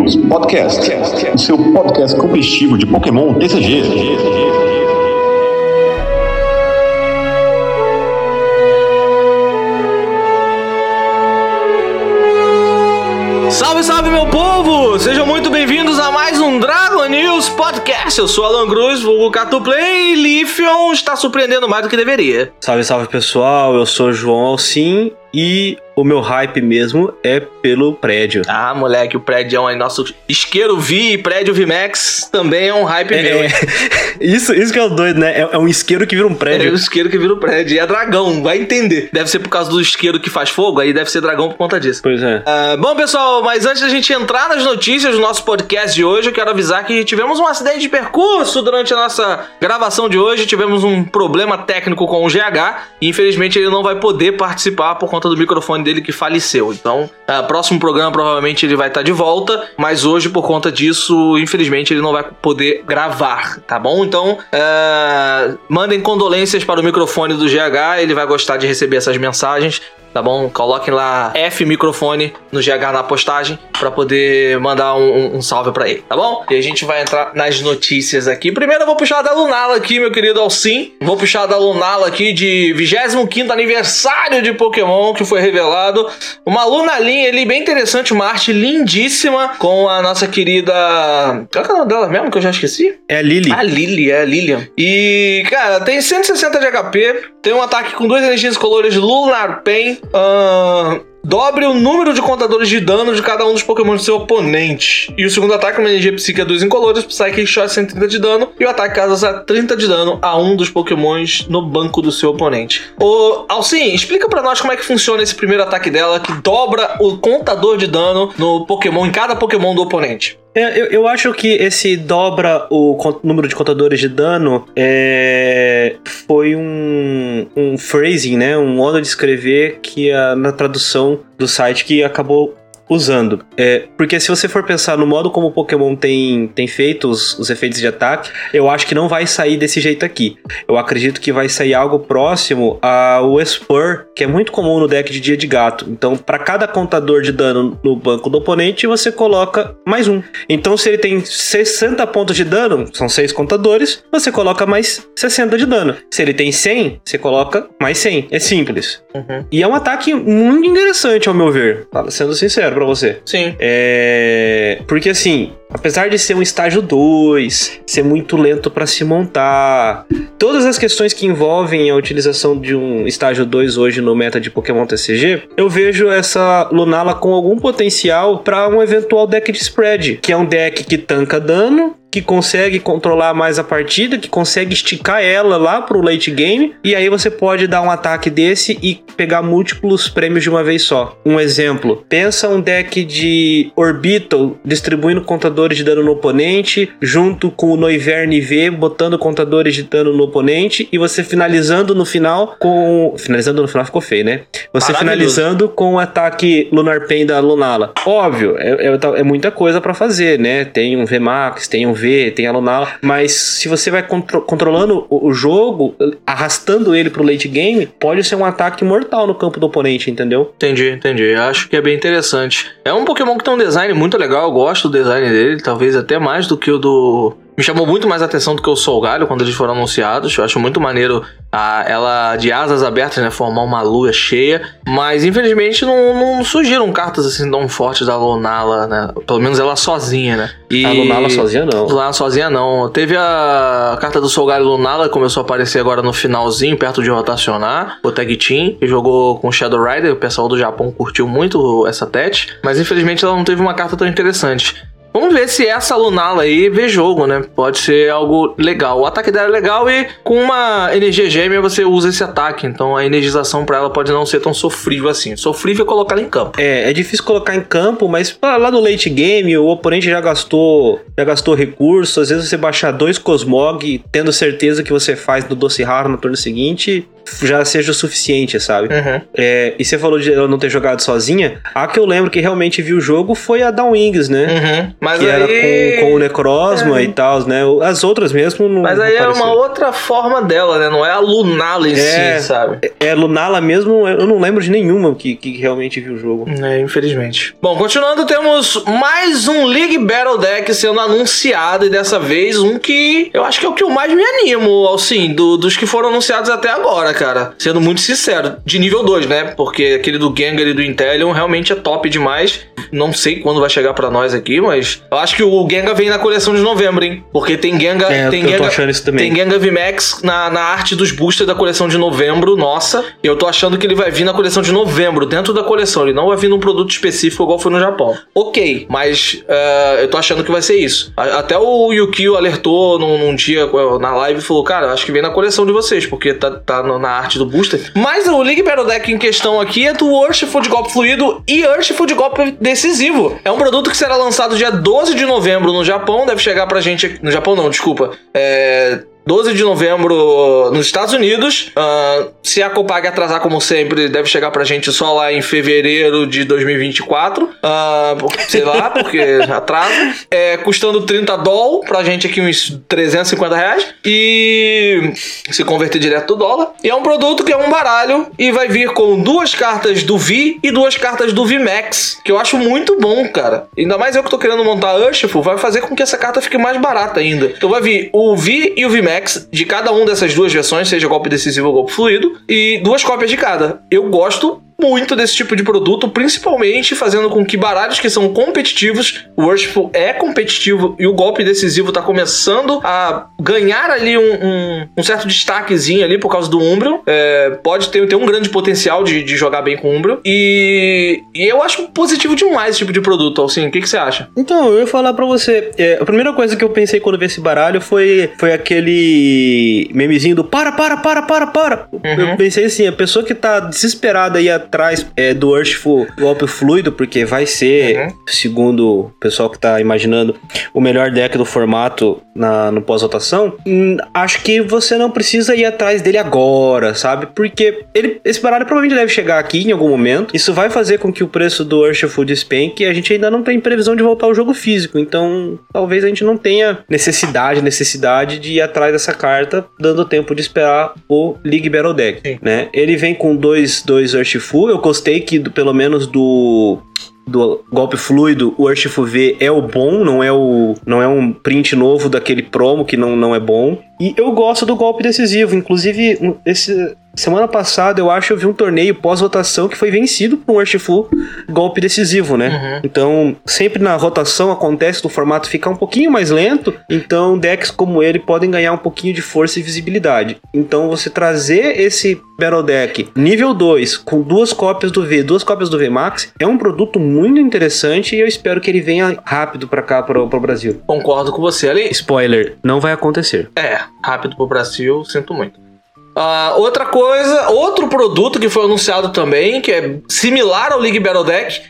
News Podcast, o seu podcast competitivo de Pokémon TCG. Salve, salve, meu povo! Sejam muito bem-vindos a mais um Dragon News Podcast. Eu sou Alan Cruz, vulgo Catuplay e Lifion está surpreendendo mais do que deveria. Salve, salve pessoal, eu sou João Alcim e o meu hype mesmo é pelo prédio. Ah, moleque, o prédio é um nosso isqueiro V e prédio VMAX também é um hype é, meu. É. isso, isso que é o doido, né? É, é, um isqueiro que vira um prédio. É um isqueiro que vira um prédio. E é dragão, vai entender. Deve ser por causa do isqueiro que faz fogo, aí deve ser dragão por conta disso. Pois é. Uh, bom, pessoal, mas antes da gente entrar nas notícias do nosso podcast de hoje, eu quero avisar que tivemos um acidente de percurso durante a nossa gravação de hoje. Tivemos um problema técnico com o GH e infelizmente ele não vai poder participar por conta do microfone dele que faleceu. Então, uh, próximo programa provavelmente ele vai estar tá de volta, mas hoje por conta disso, infelizmente ele não vai poder gravar, tá bom? Então, uh, mandem condolências para o microfone do GH, ele vai gostar de receber essas mensagens tá bom? Coloquem lá F microfone no GH na postagem para poder mandar um, um salve para ele, tá bom? E a gente vai entrar nas notícias aqui. Primeiro eu vou puxar da Lunala aqui, meu querido Alcim. Vou puxar da Lunala aqui de 25 aniversário de Pokémon que foi revelado. Uma Lunalinha ali bem interessante, uma arte lindíssima com a nossa querida... Qual é o nome dela mesmo que eu já esqueci? É a Lily. A Lily, é a Lilian. E, cara, tem 160 de HP, tem um ataque com duas energias colores Lunar Pen, Uh, dobre o número de contadores de dano de cada um dos Pokémon do seu oponente. E o segundo ataque é uma energia psíquica 2 incolores, Psychic Shot 130 de dano. E o ataque causa 30 de dano a um dos Pokémons no banco do seu oponente. Ô, Alcim, explica para nós como é que funciona esse primeiro ataque dela, que dobra o contador de dano no Pokémon, em cada Pokémon do oponente. É, eu, eu, acho que esse dobra o número de contadores de dano é, foi um, um phrasing, né? Um modo de escrever que a, na tradução do site que acabou usando. É, porque se você for pensar no modo como o Pokémon tem, tem feito os, os efeitos de ataque, eu acho que não vai sair desse jeito aqui. Eu acredito que vai sair algo próximo ao Spur, que é muito comum no deck de Dia de Gato. Então, para cada contador de dano no banco do oponente, você coloca mais um. Então, se ele tem 60 pontos de dano, são 6 contadores, você coloca mais 60 de dano. Se ele tem 100, você coloca mais 100. É simples. Uhum. E é um ataque muito interessante, ao meu ver. Sendo sincero para você. Sim. É. Porque assim, apesar de ser um estágio 2, ser muito lento para se montar, todas as questões que envolvem a utilização de um estágio 2 hoje no meta de Pokémon TCG, eu vejo essa Lunala com algum potencial para um eventual deck de spread, que é um deck que tanca dano, que consegue controlar mais a partida, que consegue esticar ela lá pro late game, e aí você pode dar um ataque desse e pegar múltiplos prêmios de uma vez só. Um exemplo, pensa um deck de Orbital distribuindo contadores de dano no oponente, junto com o Noivern V botando contadores de dano no oponente, e você finalizando no final com... Finalizando no final ficou feio, né? Você finalizando com o ataque Lunar Pain da Lunala. Óbvio, é, é, é muita coisa para fazer, né? Tem um VMAX, tem um ver, tem a Lunala, mas se você vai contro controlando o, o, jogo, arrastando ele pro late game, pode ser um ataque mortal no campo do oponente, entendeu? Entendi, entendi. Acho que é bem interessante. É um Pokémon que tem um design muito legal, eu gosto do design dele, talvez até mais do que o do me chamou muito mais atenção do que o Solgalho quando eles foram anunciados. Eu acho muito maneiro a, ela de asas abertas, né? Formar uma lua cheia. Mas infelizmente não, não surgiram cartas assim tão fortes da Lunala, né? Pelo menos ela sozinha, né? E... A Lunala sozinha não. Lunala sozinha não. Teve a carta do Solgalho Lunala, começou a aparecer agora no finalzinho, perto de rotacionar. O Tag Team, que jogou com Shadow Rider. O pessoal do Japão curtiu muito essa tete. Mas infelizmente ela não teve uma carta tão interessante. Vamos ver se essa Lunala aí vê jogo, né? Pode ser algo legal. O ataque dela é legal e com uma energia gêmea você usa esse ataque. Então a energização para ela pode não ser tão sofrível assim. Sofrível é colocar ela em campo. É, é difícil colocar em campo, mas lá no late game o oponente já gastou, já gastou recursos. Às vezes você baixar dois Cosmog, tendo certeza que você faz no Doce Raro no turno seguinte, já seja o suficiente, sabe? Uhum. É, e você falou de ela não ter jogado sozinha. A que eu lembro que realmente viu o jogo foi a Down Wings, né? Uhum. Mas que aí... era com, com o Necrozma É. e tal, né? As outras mesmo não. Mas não aí é uma outra forma dela, né? Não é a Lunala em É. si, sabe? É, Lunala mesmo, eu não lembro de nenhuma que, que realmente viu o jogo. É, infelizmente. Bom, continuando, temos mais um League Battle Deck sendo anunciado, e dessa vez um que eu acho que é o que eu mais me animo, assim, do- dos que foram anunciados até agora, cara. Sendo muito sincero, de nível 2, né? Porque aquele do Gengar e do Inteleon realmente é top demais. Não sei quando vai chegar pra nós aqui, mas eu acho que o Gengar vem na coleção de novembro, hein? Porque tem Gengar, É, tem eu tô Gengar, achando isso também. tem Gengar VMAX na, na arte dos boosters da coleção de novembro, nossa. E eu tô achando que ele vai vir na coleção de novembro, dentro da coleção. Ele não vai vir num produto específico igual foi no Japão. Ok, mas eh, eu tô achando que vai ser isso. Até o Yukio alertou num, num dia eh, na live e falou: Cara, acho que vem na coleção de vocês, porque tá, tá no- na arte do booster. Mas o League Battle Deck em questão aqui é do Worshipful de golpe fluido e Worshipful de golpe decisivo. É um produto que será lançado dia 12 de novembro no Japão, deve chegar pra gente. No Japão, não, desculpa. É. 12 de novembro nos Estados Unidos. Ah, se a Copag atrasar, como sempre, deve chegar pra gente só lá em fevereiro de 2024. Ah, por- sei lá, porque atrasa. É, custando 30 doll, pra gente aqui uns 350 reais. E se converter direto do dólar. E é um produto que é um baralho e vai vir com duas cartas do Vi e duas cartas do VMAX, que eu acho muito bom, cara. Ainda mais eu que tô querendo montar Urshifu, vai fazer com que essa carta fique mais barata ainda. Então vai vir o Vi e o VMAX de cada um dessas duas versões, seja golpe decisivo ou golpe fluido, e duas cópias de cada. Eu gosto muito desse tipo de produto, principalmente fazendo com que baralhos que são competitivos, o Worshipful é competitivo e o golpe decisivo tá começando a ganhar ali um, um- um certo destaquezinho ali por causa do Umbreon. É, pode ter, ter um grande potencial de, de jogar bem com o Umbreon. E, e eu acho positivo demais esse tipo de produto, Alcine. O que, que você acha? Então, eu ia falar pra você. é, a primeira coisa que eu pensei quando vi esse baralho foi, foi aquele memezinho do para, para, para, para, para. Eu pensei assim, a pessoa que tá desesperada aí atrás é, do Urshful golpe fluido, porque vai ser, Uhum. segundo o pessoal que tá imaginando, o melhor deck do formato na, no pós-votação, hum, acho que você não precisa ir atrás dele agora, sabe? Porque ele, esse baralho provavelmente deve chegar aqui em algum momento. Isso vai fazer com que o preço do Urshful despenque e a gente ainda não tem previsão de voltar ao jogo físico. Então, talvez a gente não tenha necessidade, necessidade de ir atrás dessa carta, dando tempo de esperar o League Battle Deck, Sim. né? Ele vem com dois, dois Eu gostei que, do- pelo menos do do golpe fluido, o Urshifu V é o bom, não é o não é um print novo daquele promo que não, não é bom. E eu gosto do golpe decisivo, inclusive esse semana passada eu acho eu vi um torneio pós-votação que foi vencido por um Urshifu golpe decisivo, né? Uhum. Então, sempre na rotação acontece do formato ficar um pouquinho mais lento, então decks como ele podem ganhar um pouquinho de força e visibilidade. Então, você trazer esse Battle Deck nível 2 com duas cópias do V, duas cópias do V Max, é um produto muito interessante e eu espero que ele venha rápido pra cá, pro, pro Brasil. Concordo com você. Ali, Spoiler, não vai acontecer. É, rápido pro Brasil, sinto muito. Ah, outra coisa, outro produto que foi anunciado também, que é similar ao League Battle Deck,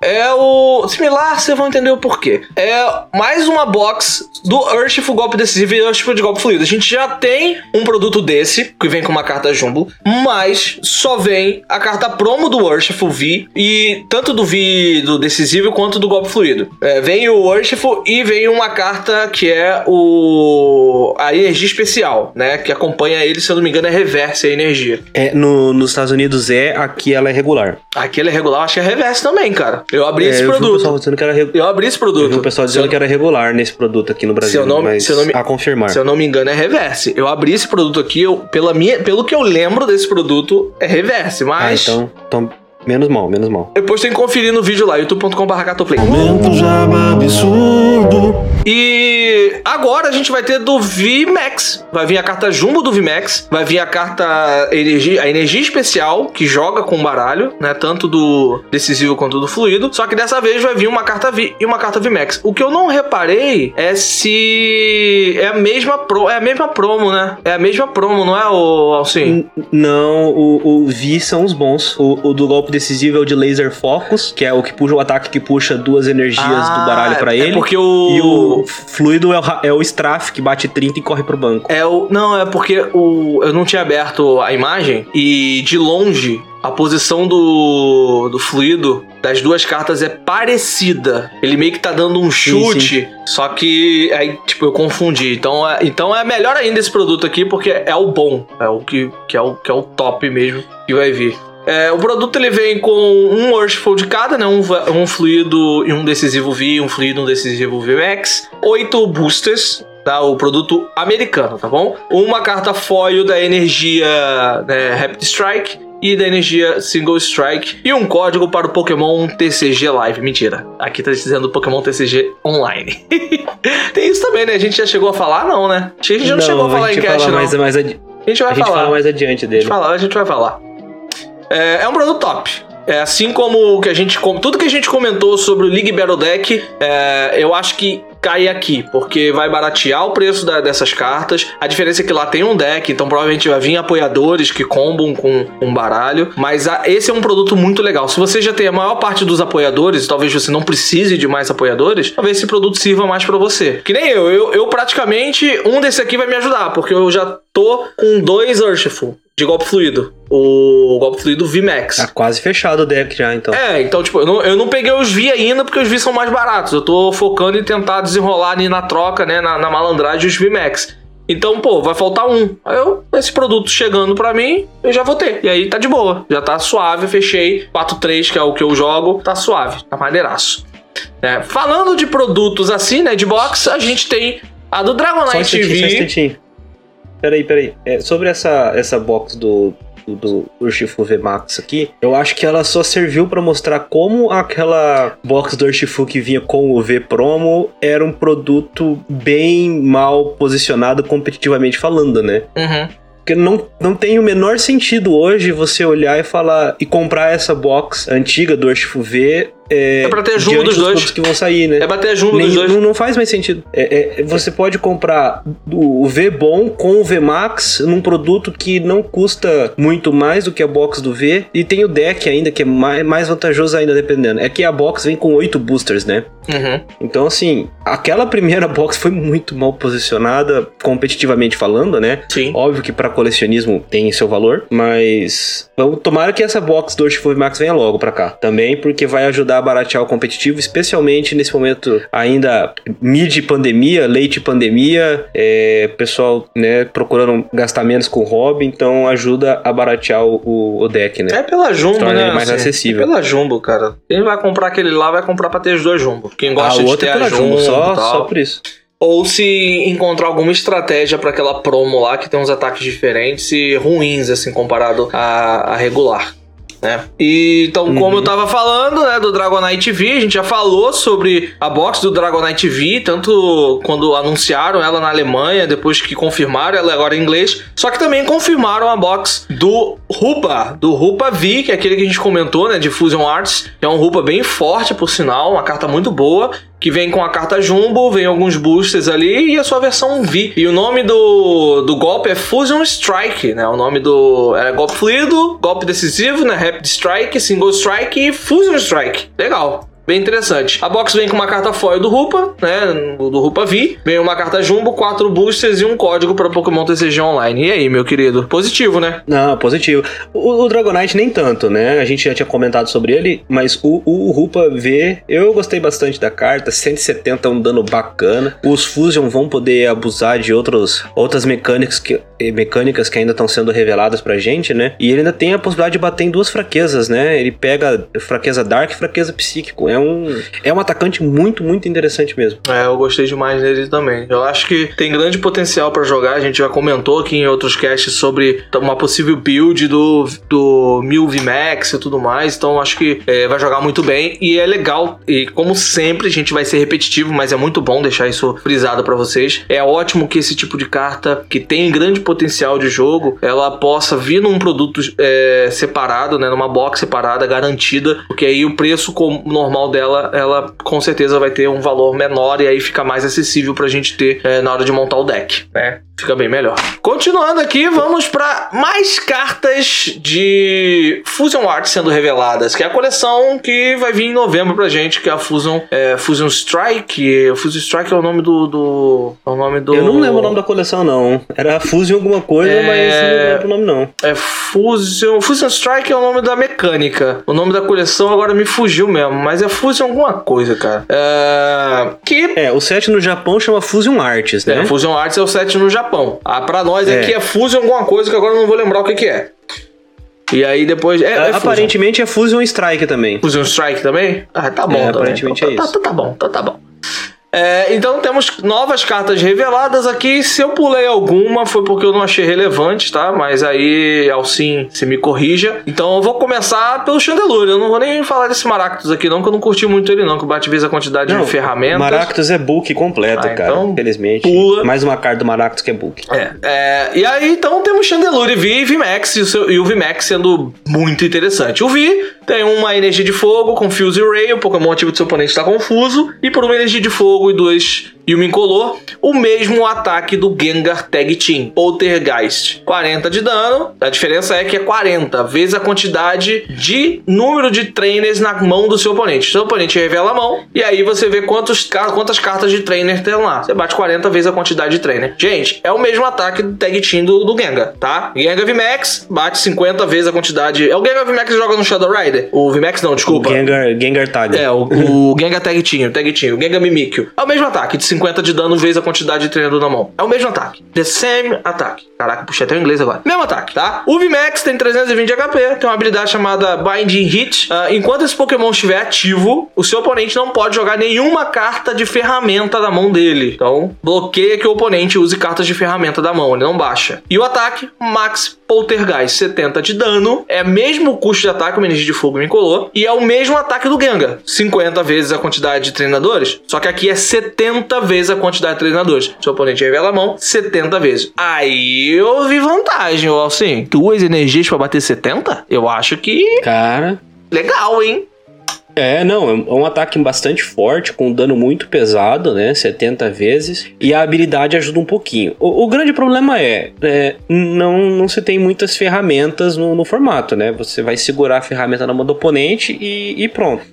é o. Similar, vocês vão entender o porquê. É mais uma box do Urshifu Golpe Decisivo e Urshifu de Golpe Fluido. A gente já tem um produto desse, que vem com uma carta Jumbo, mas só vem a carta promo do Urshifu V, e tanto do V do Decisivo quanto do Golpe Fluido. É, vem o Urshifu e vem uma carta que é o. a energia especial, né? Que acompanha ele, se eu não me engano, é reverse a energia. É, no, nos Estados Unidos é, aqui ela é regular. Aquele é regular, acho que é reverse também, cara. Eu abri É, esse eu vi o produto. pessoal dizendo que era. Eu abri esse produto. Eu vi o pessoal dizendo eu- que era regular nesse produto aqui no Brasil, eu não- mas se eu não me- a confirmar. Se eu não me engano, é reverse. Eu abri esse produto aqui, eu, pela minha, pelo que eu lembro desse produto, é reverse. Ah, Mas então, então, menos mal, menos mal. depois tem que conferir no vídeo lá, youtube.com.br. Aumento jaba absurdo. E agora a gente vai ter do VMAX. Vai vir a carta Jumbo do VMAX. Vai vir a carta energia, a energia especial, que joga com baralho, né? Tanto do decisivo quanto do fluido. Só que dessa vez vai vir uma carta V e uma carta VMAX. O que eu não reparei é se é a mesma, pro, é a mesma promo, né? É a mesma promo, não é, o Alcim? Não, o, o V são os bons. O, o do golpe decisivo é o de Laser Focus, que é o que puxa o ataque que puxa duas energias do baralho pra é ele. porque o... E o, fluido, fluido é, o, é o Straff que bate 30 e corre pro banco. É o. Não, é porque o, eu não tinha aberto a imagem e de longe a posição do, do fluido das duas cartas é parecida. Ele meio que tá dando um chute, só que aí, tipo, eu confundi. Então é, então é melhor ainda esse produto aqui, porque é o bom. É o que, que, é, o, que é o top mesmo que vai vir. É, o produto ele vem com um Worshipful de cada, né? Um, um fluido e um decisivo V, um fluido e um decisivo VMAX. Oito boosters, tá? O produto americano, tá bom? Uma carta foil da energia né, Rapid Strike e da energia Single Strike. E um código para o Pokémon TCG Live. Mentira. Aqui tá dizendo Pokémon TCG Online. Tem isso também, né? A gente já chegou a falar? Não, né? A gente não, chegou a falar em gente cast, fala não. mais, mais adi- A gente vai a gente falar. fala mais adiante A dele. gente, fala, a gente vai falar. É, é um produto top. É assim como o que a gente tudo que a gente comentou sobre o League Battle Deck, é, eu acho que cai aqui, porque vai baratear o preço da- dessas cartas. A diferença é que lá tem um deck, então provavelmente vai vir apoiadores que combam com um baralho. Mas a- esse é um produto muito legal. Se você já tem a maior parte dos apoiadores, talvez você não precise de mais apoiadores, talvez esse produto sirva mais pra você. Que nem eu, eu, eu praticamente um desse aqui vai me ajudar, porque eu já tô com dois Urshful de golpe fluido. O golpe fluido VMAX. Tá quase fechado o deck já, então. É, então, tipo, eu não, eu não peguei os V ainda porque os V são mais baratos. Eu tô focando em tentar desenrolar ali na troca, né, na, na malandragem, os VMAX. Então, pô, vai faltar um. Aí eu, esse produto chegando pra mim, eu já vou ter. E aí tá de boa. Já tá suave, fechei. 4-3, que é o que eu jogo, tá suave, tá maneiraço. É, falando de produtos assim, né, de box, a gente tem a do Dragonite instantinho, Peraí, peraí. É, sobre essa, essa box do, do, Urshifu VMAX aqui, eu acho que ela só serviu pra mostrar como aquela box do Urshifu que vinha com o V Promo era um produto bem mal posicionado competitivamente falando, né? Uhum. Porque não, não tem o menor sentido hoje você olhar e falar e comprar essa box antiga do Urshifu V é, É pra ter jumbo dos dois. que vão sair, né? É bater jumbo Nem- dos dois. não, não faz mais sentido. É- é- você pode comprar o V bom com o V Max num produto que não custa muito mais do que a box do V e tem o deck ainda que é mais, mais vantajoso ainda dependendo. É que a box vem com oito boosters, né? Uhum. Então assim, aquela primeira box foi muito mal posicionada competitivamente falando, né? Sim. Óbvio que pra colecionismo tem seu valor, mas vamos tomara que essa box do Urshifu Max venha logo pra cá. Também porque vai ajudar a baratear o competitivo, especialmente nesse momento ainda mid pandemia, late pandemia, é, pessoal, né, procurando gastar menos com hobby, então ajuda a baratear o, o- o deck, né? É pela Jumbo, né? mais acessível. É pela Jumbo, cara. Quem vai comprar aquele lá vai comprar pra ter os dois Jumbo. Quem gosta a de outra ter é pela a Jumbo, Jumbo, só, só por isso. Ou se encontrar alguma estratégia pra aquela promo lá que tem uns ataques diferentes e ruins, assim, comparado a, a regular. Né? E, então, como Uhum. eu tava falando, né, do Dragonite V, a gente já falou sobre a box do Dragonite V, tanto quando anunciaram ela na Alemanha, depois que confirmaram ela agora em inglês, só que também confirmaram a box do Rupa, do Rupa V, que é aquele que a gente comentou, né, de Fusion Arts, que é um Rupa bem forte, por sinal, uma carta muito boa, que vem com a carta Jumbo, vem alguns boosters ali e a sua versão V. E o nome do, do golpe é Fusion Strike, né? O nome do. É golpe fluido, golpe decisivo, né? Rapid Strike, Single Strike e Fusion Strike. Legal. Bem interessante. A box vem com uma carta foil do Rupa, né? Do Rupa V. Vem uma carta Jumbo, quatro boosters e um código para Pokémon TCG Online. E aí, meu querido? Positivo, né? Não, positivo. O, o Dragonite nem tanto, né? A gente já tinha comentado sobre ele, mas o, o Rupa V, eu gostei bastante da carta. 170 é um dano bacana. Os Fusion vão poder abusar de outros, outras mecânicas que, eh, mecânicas que ainda estão sendo reveladas pra gente, né? E ele ainda tem a possibilidade de bater em duas fraquezas, né? Ele pega fraqueza Dark e fraqueza Psíquico. É um, é um atacante muito, muito interessante mesmo. É, eu gostei demais dele também. Eu acho que tem grande potencial pra jogar. A gente já comentou aqui em outros casts sobre uma possível build do, do Mil VMAX e tudo mais. Então acho que é, vai jogar muito bem. E é legal. E como sempre, a gente vai ser repetitivo, mas é muito bom deixar isso frisado pra vocês. É ótimo que esse tipo de carta, que tem grande potencial de jogo, ela possa vir num produto é, separado, né? Numa box separada, garantida. Porque aí o preço com- dela, ela com certeza vai ter um valor menor e aí fica mais acessível pra gente ter é, na hora de montar o deck, né? Fica bem melhor. Continuando aqui, vamos para mais cartas de Fusion Art sendo reveladas, que é a coleção que vai vir em novembro pra gente, que é a Fusion, é, Fusion Strike. Fusion Strike é o nome do, do. É o nome do. Eu não lembro o nome da coleção, não. Era Fusion alguma coisa, É. mas não lembro o nome, não. É Fusion. Fusion Strike é o nome da mecânica. O nome da coleção agora me fugiu mesmo, mas é Fusion alguma coisa, cara. É. Que. É, o set no Japão chama Fusion Arts, né? É, Fusion Arts é o set no Japão. Ah, pra nós É. aqui é Fusion alguma coisa que agora eu não vou lembrar o que, que é. E aí depois. É, é Fusion. Aparentemente é Fusion Strike também. Fusion Strike também? Ah, tá bom. É, também. aparentemente Então é tá, isso. Tá, tá bom, tá, tá bom. É, então temos novas cartas reveladas aqui. Se eu pulei alguma, foi porque eu não achei relevante, tá? Mas aí, Alcim, se me corrija. Então eu vou começar pelo Chandelure. Eu não vou nem falar desse Maractus aqui, não, que eu não curti muito ele, não. Que o Bate a quantidade de ferramentas. Maractus é book completo, Ah, cara. então Infelizmente. pula. Mais uma carta do Maractus que é book. É, é, e aí então temos Chandelure V e VMAX, e o, seu- e o VMAX sendo muito interessante. O V tem uma energia de fogo com Fuse Ray, o Pokémon ativo do seu oponente está confuso, e por uma energia de fogo ou em dois e Yumin Incolor, o mesmo ataque do Gengar Tag Team, Poltergeist. 40 de dano, a diferença é que é 40 vezes a quantidade de número de trainers na mão do seu oponente. Seu oponente revela a mão, e aí você vê quantos, quantas cartas de trainer tem lá. Você bate 40 vezes a quantidade de trainer. Gente, é o mesmo ataque do Tag Team do, do Gengar, tá? Gengar VMAX bate 50 vezes a quantidade. É o Gengar VMAX que joga no Shadow Rider? O VMAX não, desculpa. O Gengar, Gengar Tag. É, o, o Gengar Tag Team, o Tag Team, o Gengar Mimikyu. É o mesmo ataque, de 50 de dano vezes a quantidade de treinador na mão. É o mesmo ataque. The same attack. Caraca, puxei até o inglês agora. Mesmo ataque, tá? O VMAX tem 320 de HP, tem uma habilidade chamada Binding Hit. Ah, enquanto esse Pokémon estiver ativo, o seu oponente não pode jogar nenhuma carta de ferramenta da mão dele. Então, bloqueia que o oponente use cartas de ferramenta da mão, ele não baixa. E o ataque, Max Poltergeist, 70 de dano. É mesmo custo de ataque, uma energia de fogo me colou. E é o mesmo ataque do Gengar. 50 vezes a quantidade de treinadores. Só que aqui é 70 vezes a quantidade de treinadores. Seu oponente revela a mão 70 vezes. Aí eu vi vantagem, ó, assim. Duas energias pra bater 70? Eu acho que Cara. legal, hein? É, não, é um- é ataque bastante forte, com dano muito pesado, né? 70 vezes. E a habilidade ajuda um pouquinho. O, o grande problema é, é, não, não se tem muitas ferramentas no, no formato, né? Você vai segurar a ferramenta na mão do oponente e, e pronto.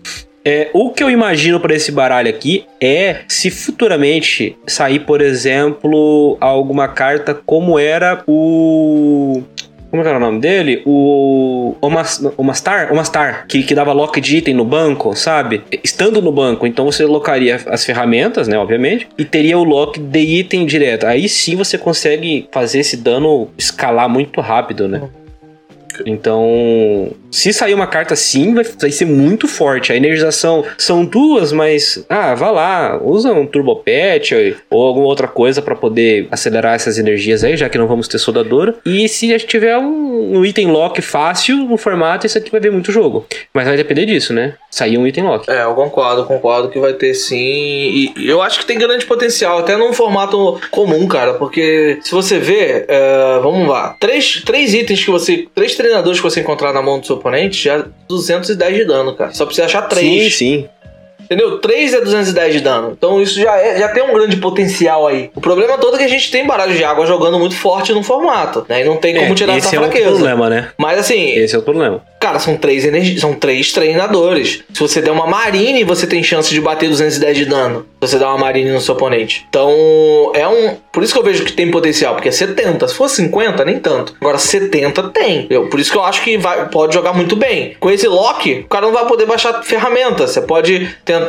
É, o que eu imagino para esse baralho aqui é se futuramente sair, por exemplo, alguma carta como era o. Como é era o nome dele? O. Omas- Omastar? Omastar, que, que dava lock de item no banco, sabe? Estando no banco, então você locaria as ferramentas, né? Obviamente, e teria o lock de item direto. Aí sim você consegue fazer esse dano escalar muito rápido, né? Então, se sair uma carta assim, vai, vai ser muito forte. A energização são duas, mas ah, vá lá, usa um Turbo Pet ou, alguma outra coisa pra poder acelerar essas energias aí, já que não vamos ter soldadora. E se a gente tiver um, um item lock fácil no formato, isso aqui vai ver muito jogo. Mas vai depender disso, né? Sair um item lock. É, eu concordo, concordo que vai ter sim. E eu acho que tem grande potencial, até num formato comum, cara. Porque se você ver, é, vamos lá, três, três itens que você. Três treinadores que você encontrar na mão do seu oponente, já 210 de dano, cara. Só precisa achar Sim, três. sim. Entendeu? 3 é 210 de dano. Então isso já, é, já tem um grande potencial aí. O problema todo é que a gente tem baralho de água jogando muito forte no formato, né? E não tem como É, tirar esse essa é outro fraqueza. problema, né? Mas assim, Esse é o problema. Cara, são três energi- são três treinadores. Se você der uma Marine, você tem chance de bater 210 de dano. Se você der uma Marine no seu oponente. Então, é um. Por isso que eu vejo que tem potencial, porque é 70. Se for 50, nem tanto. Agora, 70 tem. Eu, por isso que eu acho que vai, pode jogar muito bem. Com esse lock, o cara não vai poder baixar ferramenta. Você pode tentar,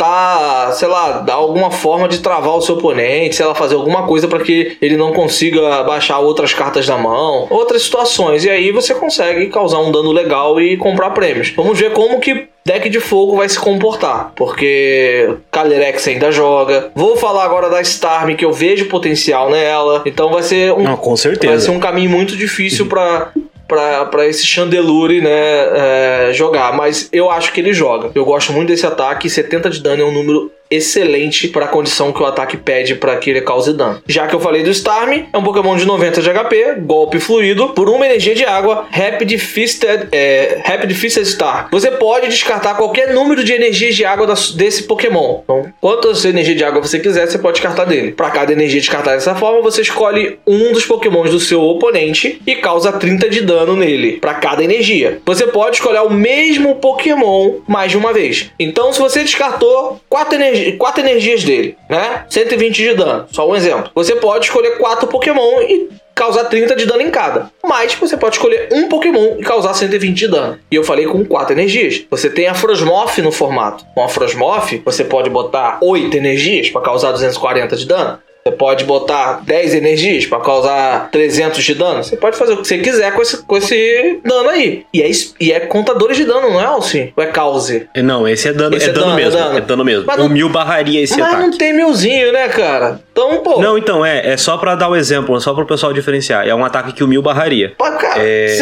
sei lá, dar alguma forma de travar o seu oponente, sei lá, fazer alguma coisa para que ele não consiga baixar outras cartas da mão, outras situações. E aí você consegue causar um dano legal e comprar prêmios. Vamos ver como que deck de fogo vai se comportar, porque Calyrex ainda joga. Vou falar agora da Starmie que eu vejo potencial nela. Então vai ser um Não, com vai ser certeza. um caminho muito difícil pra pra esse Chandelure, né, é, jogar. Mas eu acho que ele joga. Eu gosto muito desse ataque. 70 de dano é um número excelente para a condição que o ataque pede para que ele cause dano. Já que eu falei do Starmie, é um Pokémon de 90 de HP, golpe fluido, por uma energia de água, Rapid Fisted, é, Rapid Fisted Star. Você pode descartar qualquer número de energias de água desse Pokémon. Então, quantas energias de água você quiser, você pode descartar dele. Para cada energia descartada dessa forma, você escolhe um dos Pokémons do seu oponente e causa 30 de dano nele, para cada energia. Você pode escolher o mesmo Pokémon mais de uma vez. Então, se você descartou 4, energi 4 energias dele, né? 120 de dano, só um exemplo. Você pode escolher 4 Pokémon e causar 30 de dano em cada. Mas você pode escolher um Pokémon e causar 120 de dano. E eu falei com 4 energias. Você tem a Frosmoth no formato. Com a Frosmoth, você pode botar 8 energias para causar 240 de dano. Você pode botar 10 energias para causar 300 de dano. Você pode fazer o que você quiser com esse, com esse dano aí. E é, e é contadores de dano, não é, Alcim? Ou é cause? Não, esse é dano, esse é, é dano, dano, mesmo. É dano, é dano mesmo. Mas o mil barraria esse mas ataque. Mas não tem milzinho, né, cara? Então, pô. Não, então, é, é só para dar o um exemplo, só para o pessoal diferenciar. É um ataque que o mil barraria. Cara, é...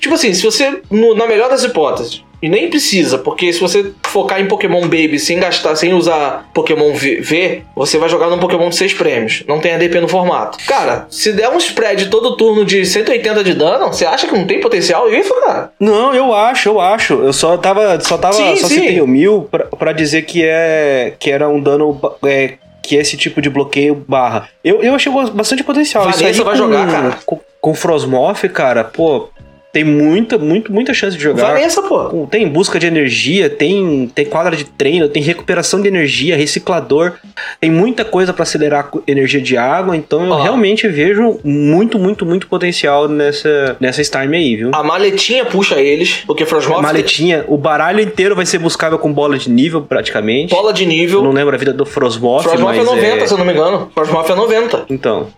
tipo assim, se você, no, na melhor das hipóteses, e nem precisa, porque se você focar em Pokémon Baby sem gastar, sem usar Pokémon V, você vai jogar num Pokémon de 6 prêmios. Não tem ADP no formato. Cara, se der um spread todo turno de 180 de dano, você acha que não tem potencial isso, cara? Não, eu acho, eu acho. Eu só tava. Só tava. Sim, só sim. citei o mil pra, pra dizer que é. que era um dano. É, que esse tipo de bloqueio barra. Eu, eu achei bastante potencial. Vanessa Isso aí vai com, jogar, cara. Com, com Frosmoth, cara, pô, tem muita, muito, muita chance de jogar. Valença, pô. Tem busca de energia, tem, tem quadra de treino, tem recuperação de energia, reciclador. Tem muita coisa para acelerar a energia de água. Então eu realmente vejo muito, muito, muito potencial nessa, nessa Starmie aí, viu? A maletinha puxa eles, porque Frostmoth... A maletinha, o baralho inteiro vai ser buscável com bola de nível, praticamente. Bola de nível. Eu não lembro a vida do Frostmoth, Frostmoth é 90, é... se eu não me engano. Frostmoth é 90. Então...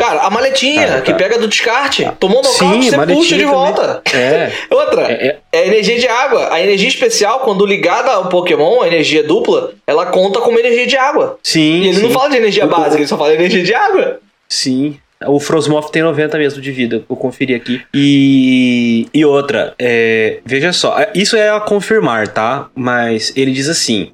Cara, a maletinha ah, tá. que pega do descarte. Tomou nocaute, você puxa de volta. É. Outra, é, é. é, energia de água. A energia especial, quando ligada ao Pokémon, a energia dupla, ela conta como energia de água. Sim. E ele sim. não fala de energia o, básica, ele só fala de energia de água. Sim. O Frosmoth tem 90 mesmo de vida, eu conferi aqui. E, e outra, é, veja só, isso é a confirmar, tá? Mas ele diz assim: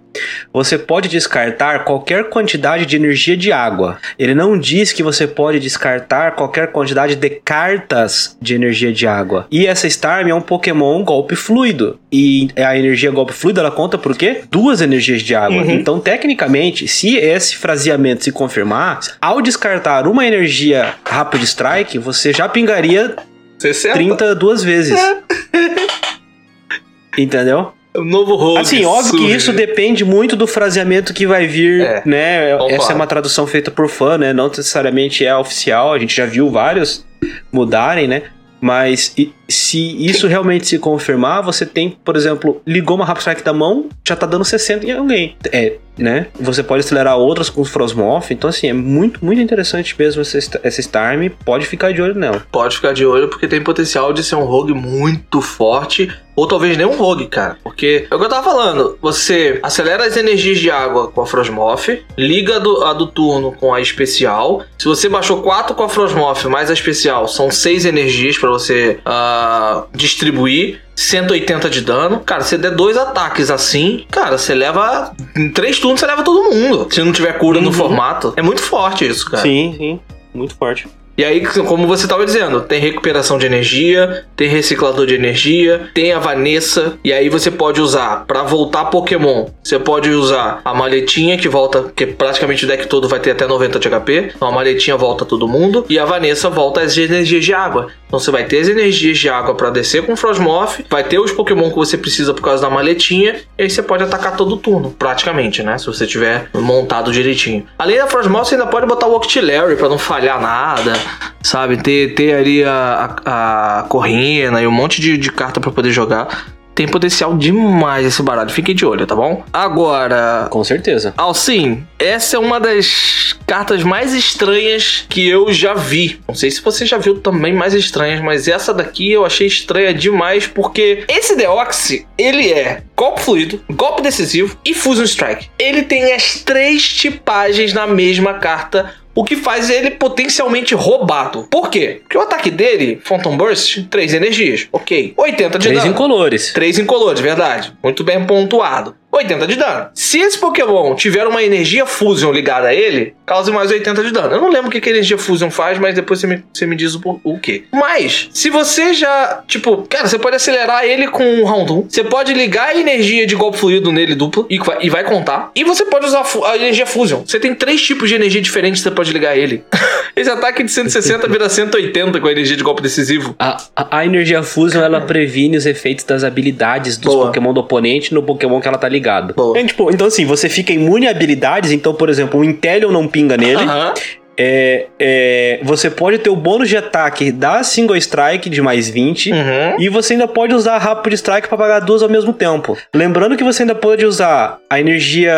você pode descartar qualquer quantidade de energia de água. Ele não diz que você pode descartar qualquer quantidade de cartas de energia de água. E essa Starmie é um Pokémon golpe fluido. E a energia golpe fluido ela conta por quê? Duas energias de água. Uhum. Então, tecnicamente, se esse fraseamento se confirmar, ao descartar uma energia Rapid Strike, você já pingaria 60. 30 duas vezes. Entendeu? Novo rogue. Assim, óbvio surge. que isso depende muito do fraseamento que vai vir, é, né? Essa é uma tradução feita por fã, né? Não necessariamente é oficial, a gente já viu vários mudarem, né? Mas se isso realmente se confirmar, você tem, por exemplo, ligou uma Rapstrike da mão, já tá dando 60 em alguém. É, né? Você pode acelerar outras com os Frosmoth. Então, assim, é muito, muito interessante mesmo essa, essa Starmie. Pode ficar de olho nela. Pode ficar de olho porque tem potencial de ser um rogue muito forte. Ou talvez nem um rogue, cara. Porque é o que eu tava falando. Você acelera as energias de água com a Frosmoth, liga do, a do turno com a especial. Se você baixou 4 com a Frosmoth mais a especial, são 6 energias para você uh, distribuir. 180 de dano. Cara, se der dois ataques assim, cara, você leva. Em três turnos você leva todo mundo. Se não tiver cura uhum. no formato. É muito forte isso, cara. Sim, sim. Muito forte. E aí, como você estava dizendo, tem recuperação de energia, tem reciclador de energia, tem a Vanessa, e aí você pode usar para voltar Pokémon. Você pode usar a maletinha que volta, que praticamente o deck todo vai ter até 90 de HP. Então a maletinha volta todo mundo e a Vanessa volta as energias de água. Então você vai ter as energias de água para descer com Frosmoth, vai ter os Pokémon que você precisa por causa da maletinha, e aí você pode atacar todo turno, praticamente, né? Se você tiver montado direitinho. Além da Frosmoth, você ainda pode botar o Octillery para não falhar nada sabe? Ter, ter ali a, a, a Corrina e um monte de, de carta para poder jogar. Tem potencial demais esse baralho. Fiquem de olho, tá bom? Agora. Com certeza. Alcim, essa é uma das cartas mais estranhas que eu já vi. Não sei se você já viu também mais estranhas, mas essa daqui eu achei estranha demais porque esse Deoxy, ele é golpe fluido, golpe decisivo e Fusion Strike. Ele tem as três tipagens na mesma carta o que faz ele potencialmente roubado. Por quê? Porque o ataque dele, Phantom Burst, 3 energias. Ok. 80 de 3 dano. 3 incolores. 3 incolores, verdade. Muito bem pontuado. 80 de dano. Se esse Pokémon tiver uma energia Fusion ligada a ele, cause mais 80 de dano. Eu não lembro o que, que a energia Fusion faz, mas depois você me, você me diz o, o que. Mas, se você já, tipo, cara, você pode acelerar ele com um Round 1. Você pode ligar a energia de golpe fluido nele dupla e vai, e vai contar. E você pode usar a energia Fusion. Você tem três tipos de energia diferentes que você pode ligar a ele. Esse ataque de 160 vira 180 com a energia de golpe decisivo. A, a, a energia fusion ela previne os efeitos das habilidades dos Boa. Pokémon do oponente no Pokémon que ela tá ligado. Boa. É, tipo, então assim, você fica imune a habilidades, então, por exemplo, o Inteleon não pinga nele. Aham. É, é, você pode ter o bônus de ataque da Single Strike de mais 20. Uhum. E você ainda pode usar a Rapid Strike para pagar duas ao mesmo tempo. Lembrando que você ainda pode usar a energia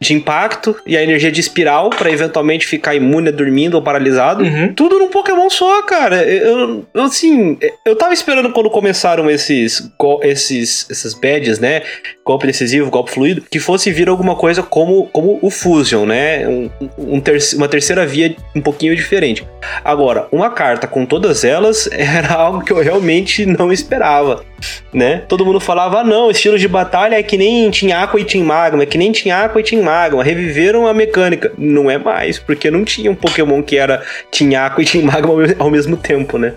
de impacto e a energia de espiral para eventualmente ficar imune a dormindo ou paralisado. Uhum. Tudo num Pokémon só, cara. Eu, eu, assim, eu tava esperando quando começaram esses, esses essas badges, né? Golpe decisivo, golpe fluido, que fosse vir alguma coisa como, como o Fusion, né? Um, um ter- uma terceira via um pouquinho diferente. Agora, uma carta com todas elas era algo que eu realmente não esperava, né? Todo mundo falava, ah, não, estilo de batalha é que nem Team Aqua e Team Magma, é que nem Team Aqua e Team Magma, reviveram a mecânica. Não é mais, porque não tinha um Pokémon que era Team Aqua e Team Magma ao mesmo tempo, né?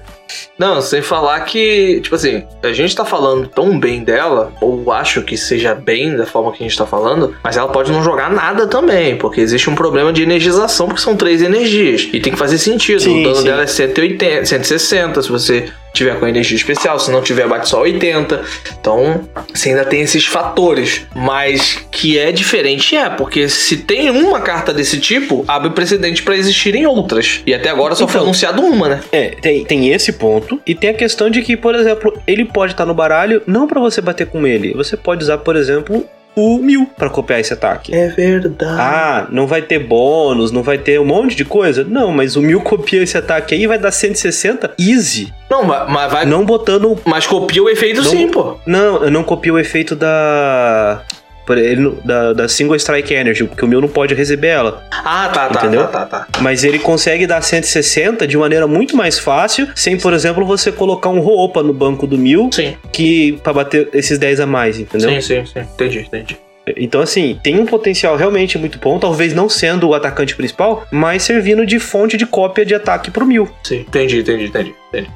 Não, sem falar que, tipo assim, a gente tá falando tão bem dela, ou acho que seja bem da forma que a gente tá falando, mas ela pode não jogar nada também, porque existe um problema de energização, porque são três energias. E tem que fazer sentido. Sim, o dano sim. dela é 180, 160, se você tiver com energia especial, se não tiver, bate só 80. Então, você ainda tem esses fatores. Mas que é diferente, é, porque se tem uma carta desse tipo, abre precedente pra existirem outras. E até agora só foi Então. anunciado uma, né? É, tem, tem esse ponto. E tem a questão de que, por exemplo, ele pode estar no baralho não pra você bater com ele. Você pode usar, por exemplo, o Mil pra copiar esse ataque. É verdade. Ah, não vai ter bônus, não vai ter um monte de coisa? Não, mas o Mil copia esse ataque aí e vai dar 160 easy. Não, mas, mas vai. Não botando. Mas copia o efeito Não- sim, pô. Não, eu não copio o efeito da. Ele Da, da Single Strike Energy, porque o Mil não pode receber ela. Ah, tá, tá, Entendeu? tá, tá, tá. Mas ele consegue dar 160 de maneira muito mais fácil, sem, por exemplo, você colocar um Roopa no banco do Mil, Sim, que para bater esses 10 a mais, entendeu? sim, sim, sim. Entendi, entendi. Então, assim, tem um potencial realmente muito bom, talvez não sendo o atacante principal, mas servindo de fonte de cópia de ataque pro Mil. Sim, entendi, entendi, entendi. entendi.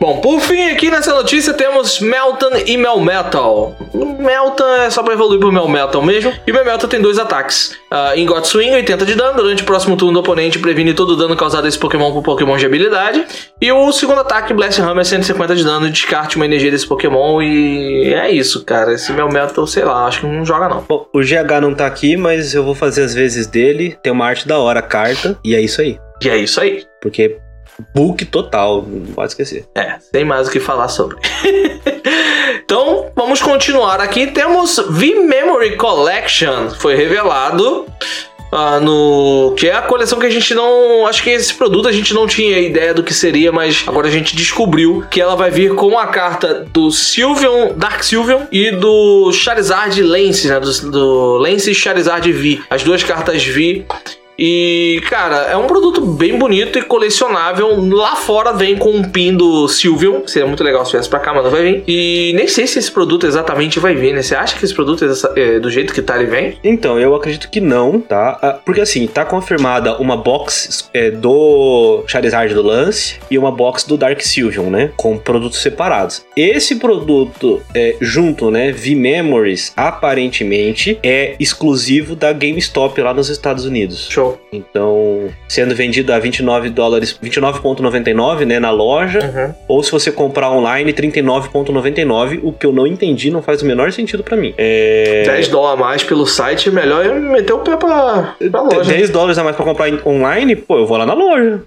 Bom, por fim, aqui nessa notícia temos Melton e Melmetal. Melton é só pra evoluir pro Melmetal mesmo. E Melmetal tem dois ataques. Uh, Ingot Swing, 80 de dano. Durante o próximo turno do oponente, previne todo o dano causado a esse Pokémon com Pokémon de habilidade. E o segundo ataque, Blast Hammer, 150 de dano. Descarte uma energia desse Pokémon. E é isso, cara. Esse Melmetal, sei lá, acho que não joga não. Bom, o GH não tá aqui, mas eu vou fazer as vezes dele. Tem uma arte da hora, carta, e é isso aí. E é isso aí. Porque book total, não pode esquecer. É, sem mais o que falar sobre. então, vamos continuar aqui. Temos V-Memory Collection. Foi revelado ah, no. Que é a coleção que a gente não. Acho que esse produto a gente não tinha ideia do que seria, mas agora a gente descobriu que ela vai vir com a carta do Sylveon, Dark Sylveon e do Charizard Lance, né? Do, do Lance e Charizard V. As duas cartas V. E, cara, é um produto bem bonito e colecionável. Lá fora vem com um pin do Sylveon. Seria muito legal se viesse pra cá, mas não vai vir. E nem sei se esse produto exatamente vai vir, né? Você acha que esse produto, é, do jeito que tá, ele vem? Então, eu acredito que não, tá? Ah, Porque assim, tá confirmada uma box é, do Charizard do Lance e uma box do Dark Sylveon, né? Com produtos separados. Esse produto, é, junto, né? V-Memories, aparentemente é exclusivo da GameStop lá nos Estados Unidos. Show. Então, sendo vendido a 29 dólares, 29,99, né, na loja, Uhum. ou se você comprar online, 39,99, o que eu não entendi, não faz o menor sentido pra mim. É... 10 dólares a mais pelo site, é melhor eu meter o pé pra, pra loja. 10 dólares a mais pra comprar online, pô, eu vou lá na loja.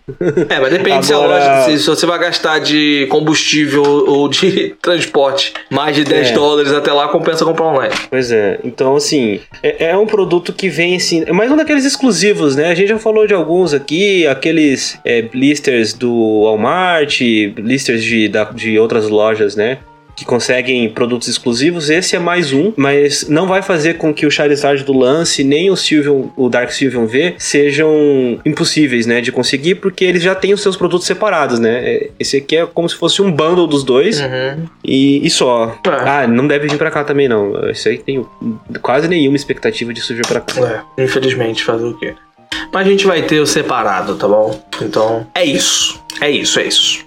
É, mas depende se, a Agora- loja, se, se você vai gastar de combustível ou de transporte mais de 10 É. dólares até lá, compensa comprar online. Pois é, então assim, é, é um produto que vem assim, é mais um daqueles exclusivos, né? A gente já falou de alguns aqui, aqueles é, blisters do Walmart, blisters de, da- de outras lojas, né? que conseguem produtos exclusivos, esse é mais um, mas não vai fazer com que o Charizard do lance, nem o Sylveon, o Dark Sylveon V, sejam impossíveis, né, de conseguir, porque eles já têm os seus produtos separados, né? É, Esse aqui é como se fosse um bundle dos dois Uhum. e, e só. É. Ah, não deve vir pra cá também, não. Esse aí tem quase nenhuma expectativa de surgir pra cá. É, infelizmente, fazer o quê? Mas a gente vai ter o separado, tá bom? Então, é isso. É isso, é isso.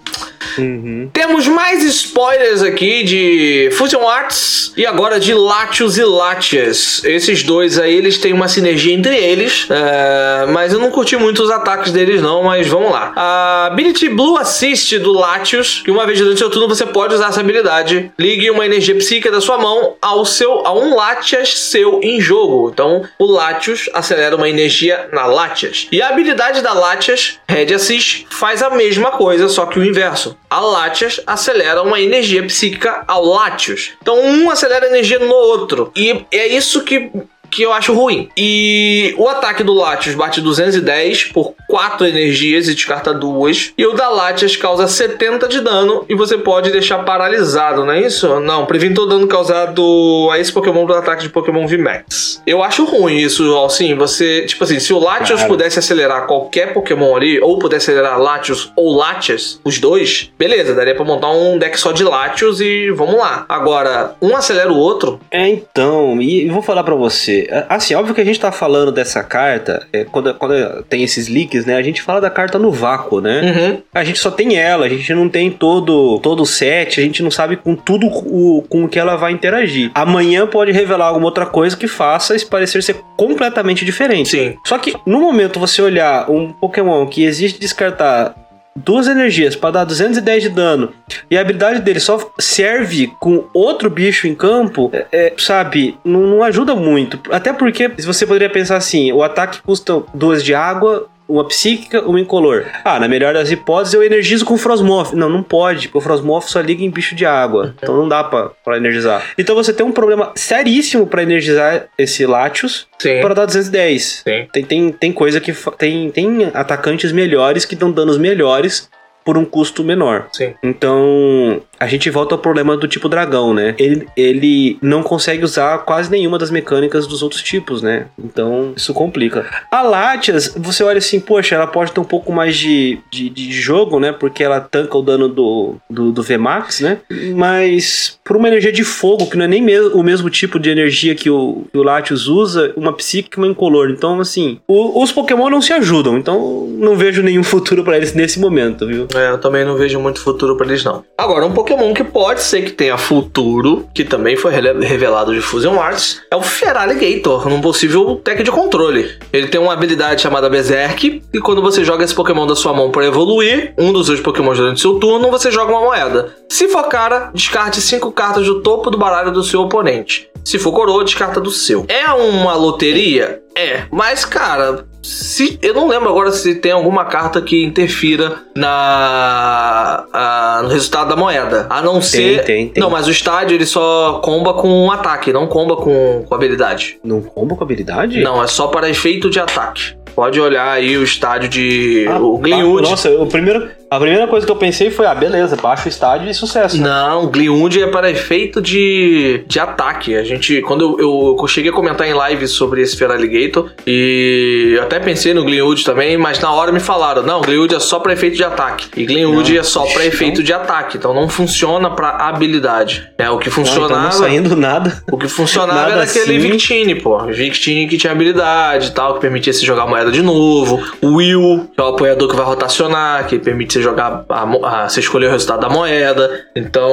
Uhum. Temos mais spoilers aqui de Fusion Arts e agora de Latios e Latias. Esses dois aí, eles têm uma sinergia entre eles, é, mas eu não curti muito os ataques deles não, mas vamos lá. A Ability Blue Assist do Latios, que uma vez durante seu turno você pode usar essa habilidade. Ligue uma energia psíquica da sua mão ao seu, a um Latias seu em jogo. Então, o Latios acelera uma energia na Latias. E a habilidade da Latias, Red Assist, faz a mesma coisa, só que o inverso. A Latias acelera uma energia psíquica ao Latios. Então, um acelera a energia no outro. E é isso que que eu acho ruim. E o ataque do Latios bate 210 por 4 energias e descarta duas. E o da Latias causa 70 de dano e você pode deixar paralisado, não é isso? Não, previne todo dano causado a esse Pokémon do ataque de Pokémon VMAX. Eu acho ruim isso, assim, você... Tipo assim, se o Latios Cara. pudesse acelerar qualquer Pokémon ali, ou pudesse acelerar Latios ou Latias, os dois, beleza, daria pra montar um deck só de Latios e vamos lá. Agora, um acelera o outro, É, então, e vou falar pra você. Assim, óbvio que a gente tá falando dessa carta, é, quando, quando tem esses leaks, né? A gente fala da carta no vácuo, né? uhum, A gente só tem ela, a gente não tem todo, todo o set, a gente não sabe com tudo o, com o que ela vai interagir. Amanhã pode revelar alguma outra coisa que faça isso parecer ser completamente diferente. sim. Só que no momento você olhar um Pokémon que exige descartar duas energias para dar 210 de dano e a habilidade dele só serve com outro bicho em campo, é, é, sabe, não, não ajuda muito. Até porque você poderia pensar assim: o ataque custa duas de água. Uma psíquica, uma incolor. Ah, na melhor das hipóteses, eu energizo com o Frosmoth. Não, não pode, porque o Frosmoth só liga em bicho de água. Então não dá pra, pra energizar. Então você tem um problema seríssimo pra energizar esse Latios para dar 210. Sim. Tem, tem, tem coisa que. Tem, tem atacantes melhores que dão danos melhores por um custo menor. Sim. Então, a gente volta ao problema do tipo dragão, né? Ele, ele não consegue usar quase nenhuma das mecânicas dos outros tipos, né? Então, isso complica. A Latias, você olha assim, poxa, ela pode ter um pouco mais de, de, de jogo, né? Porque ela tanca o dano do, do, do VMAX, né? Mas, por uma energia de fogo, que não é nem mesmo, o mesmo tipo de energia que o, que o Latios usa, uma psíquica e uma incolor. Então, assim, o- os Pokémon não se ajudam. Então, não vejo nenhum futuro pra eles nesse momento, viu? É, eu também não vejo muito futuro pra eles, não. Agora, um Pokémon que pode ser que tenha futuro, que também foi revelado de Fusion Arts, é o Feraligator, num possível deck de controle. Ele tem uma habilidade chamada Berserk, e quando você joga esse Pokémon da sua mão pra evoluir, um dos seus Pokémon durante seu turno, você joga uma moeda. Se for cara, descarte 5 cartas do topo do baralho do seu oponente. Se for coroa, descarta do seu. É uma loteria? É. Mas, cara, se, eu não lembro agora se tem alguma carta que interfira na, a- no resultado da moeda. A não ser. tem, tem. Não, mas o estádio ele só comba com um ataque, não comba com, com habilidade. Não combo com habilidade? Não, é só para efeito de ataque. Pode olhar aí o estádio de. Ah, o Glenwood. ah, Nossa, o primeiro, a primeira coisa que eu pensei foi, ah, beleza, baixa o estádio e sucesso. Não, Gleewood é para efeito de, de ataque. A gente, quando eu, eu cheguei a comentar em live sobre esse Feraligator, e eu até pensei no Gleewood também, mas na hora me falaram: não, Gleewood é só para efeito de ataque. E Não, é só para efeito de ataque, então não funciona para habilidade. É, o que Não, então funcionava. não saindo nada. O que funcionava Nada era aquele assim. Victini, pô. Victini que tinha habilidade e tal, que permitia você jogar moeda de novo. O Will, que é o apoiador que vai rotacionar, que permite você jogar. A, a- você escolher o resultado da moeda. Então.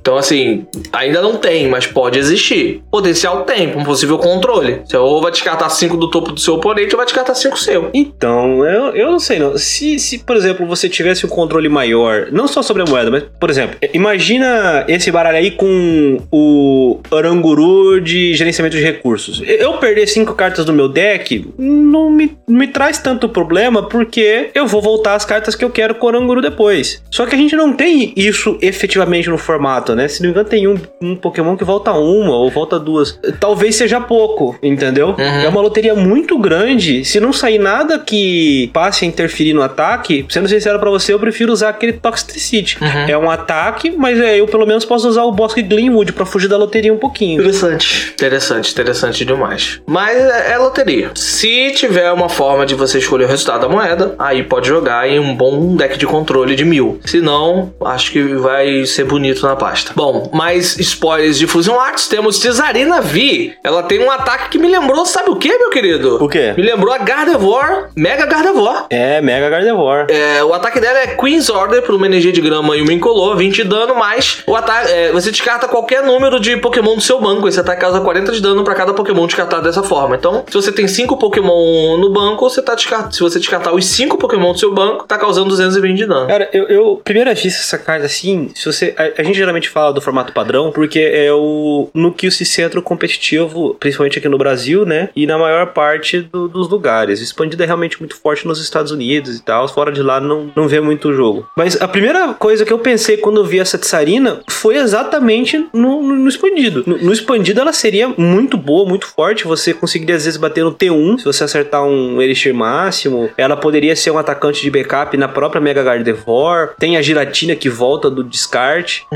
Então, assim, ainda não tem, mas pode existir. Potencial tem, um possível controle. Você ou vai descartar 5 do topo do seu oponente ou vai descartar 5 seu. Então, eu, eu não sei não. Se, se, por exemplo, você tivesse um controle maior, não só sobre a moeda, mas, por exemplo, imagina esse baralho aí com o Oranguru de gerenciamento de recursos. Eu perder cinco cartas do meu deck não me, não me traz tanto problema, porque eu vou voltar às cartas que eu quero Koranguru depois. Só que a gente não tem isso efetivamente no formato, né? Se não me engano, tem um, um Pokémon que volta uma ou volta duas. Talvez seja pouco, entendeu? Uhum. É uma loteria muito grande. Se não sair nada que passe a interferir no ataque, sendo sincero pra você, eu prefiro usar aquele Toxtricity. Uhum. É um ataque, mas é, eu pelo menos posso usar o Bosque Glenwood pra fugir da loteria um pouquinho. Interessante. Interessante, interessante demais. Mas é, é loteria. Se tiver uma forma de você escolher o resultado da moeda, aí pode jogar em um bom deck de controle de mil. Se não, acho que vai ser bonito na pasta. Bom, mais spoilers de Fusion Arts. Temos Cesarina V. Ela tem um ataque que me lembrou, sabe o que, meu querido? O quê? Me lembrou a Gardevoir, Mega Gardevoir. É, Mega Gardevoir. É, o ataque dela é Queen's Order por uma energia de grama e uma incolor, 20 de dano, mas o ataque, é, você descarta qualquer número de Pokémon do seu banco. Esse ataque causa 40 de dano para cada Pokémon descartado dessa forma. Então, se você tem 5 Pokémon no banco, você tá descartando. Se você descartar os 5 Pokémon do seu banco, tá causando 220 de dano. Cara, eu, eu primeira vez essa carta assim, se você. A, a gente geralmente fala do formato padrão, porque é o no que se centra o competitivo, principalmente aqui no Brasil, né? E na maior parte do- dos lugares. O expandido é realmente muito forte nos Estados Unidos e tal. Fora de lá não, não vê muito jogo. Mas a primeira coisa que eu pensei quando eu vi essa Tsarina foi exatamente no, no, no expandido. No, no expandido ela seria muito boa, muito forte. Você conseguiria às vezes bater no T1 se você acertar um Elixir máximo. Ela poderia ser um atacante de backup na própria Mega Gardevoir. Tem a Giratina que volta do descarte.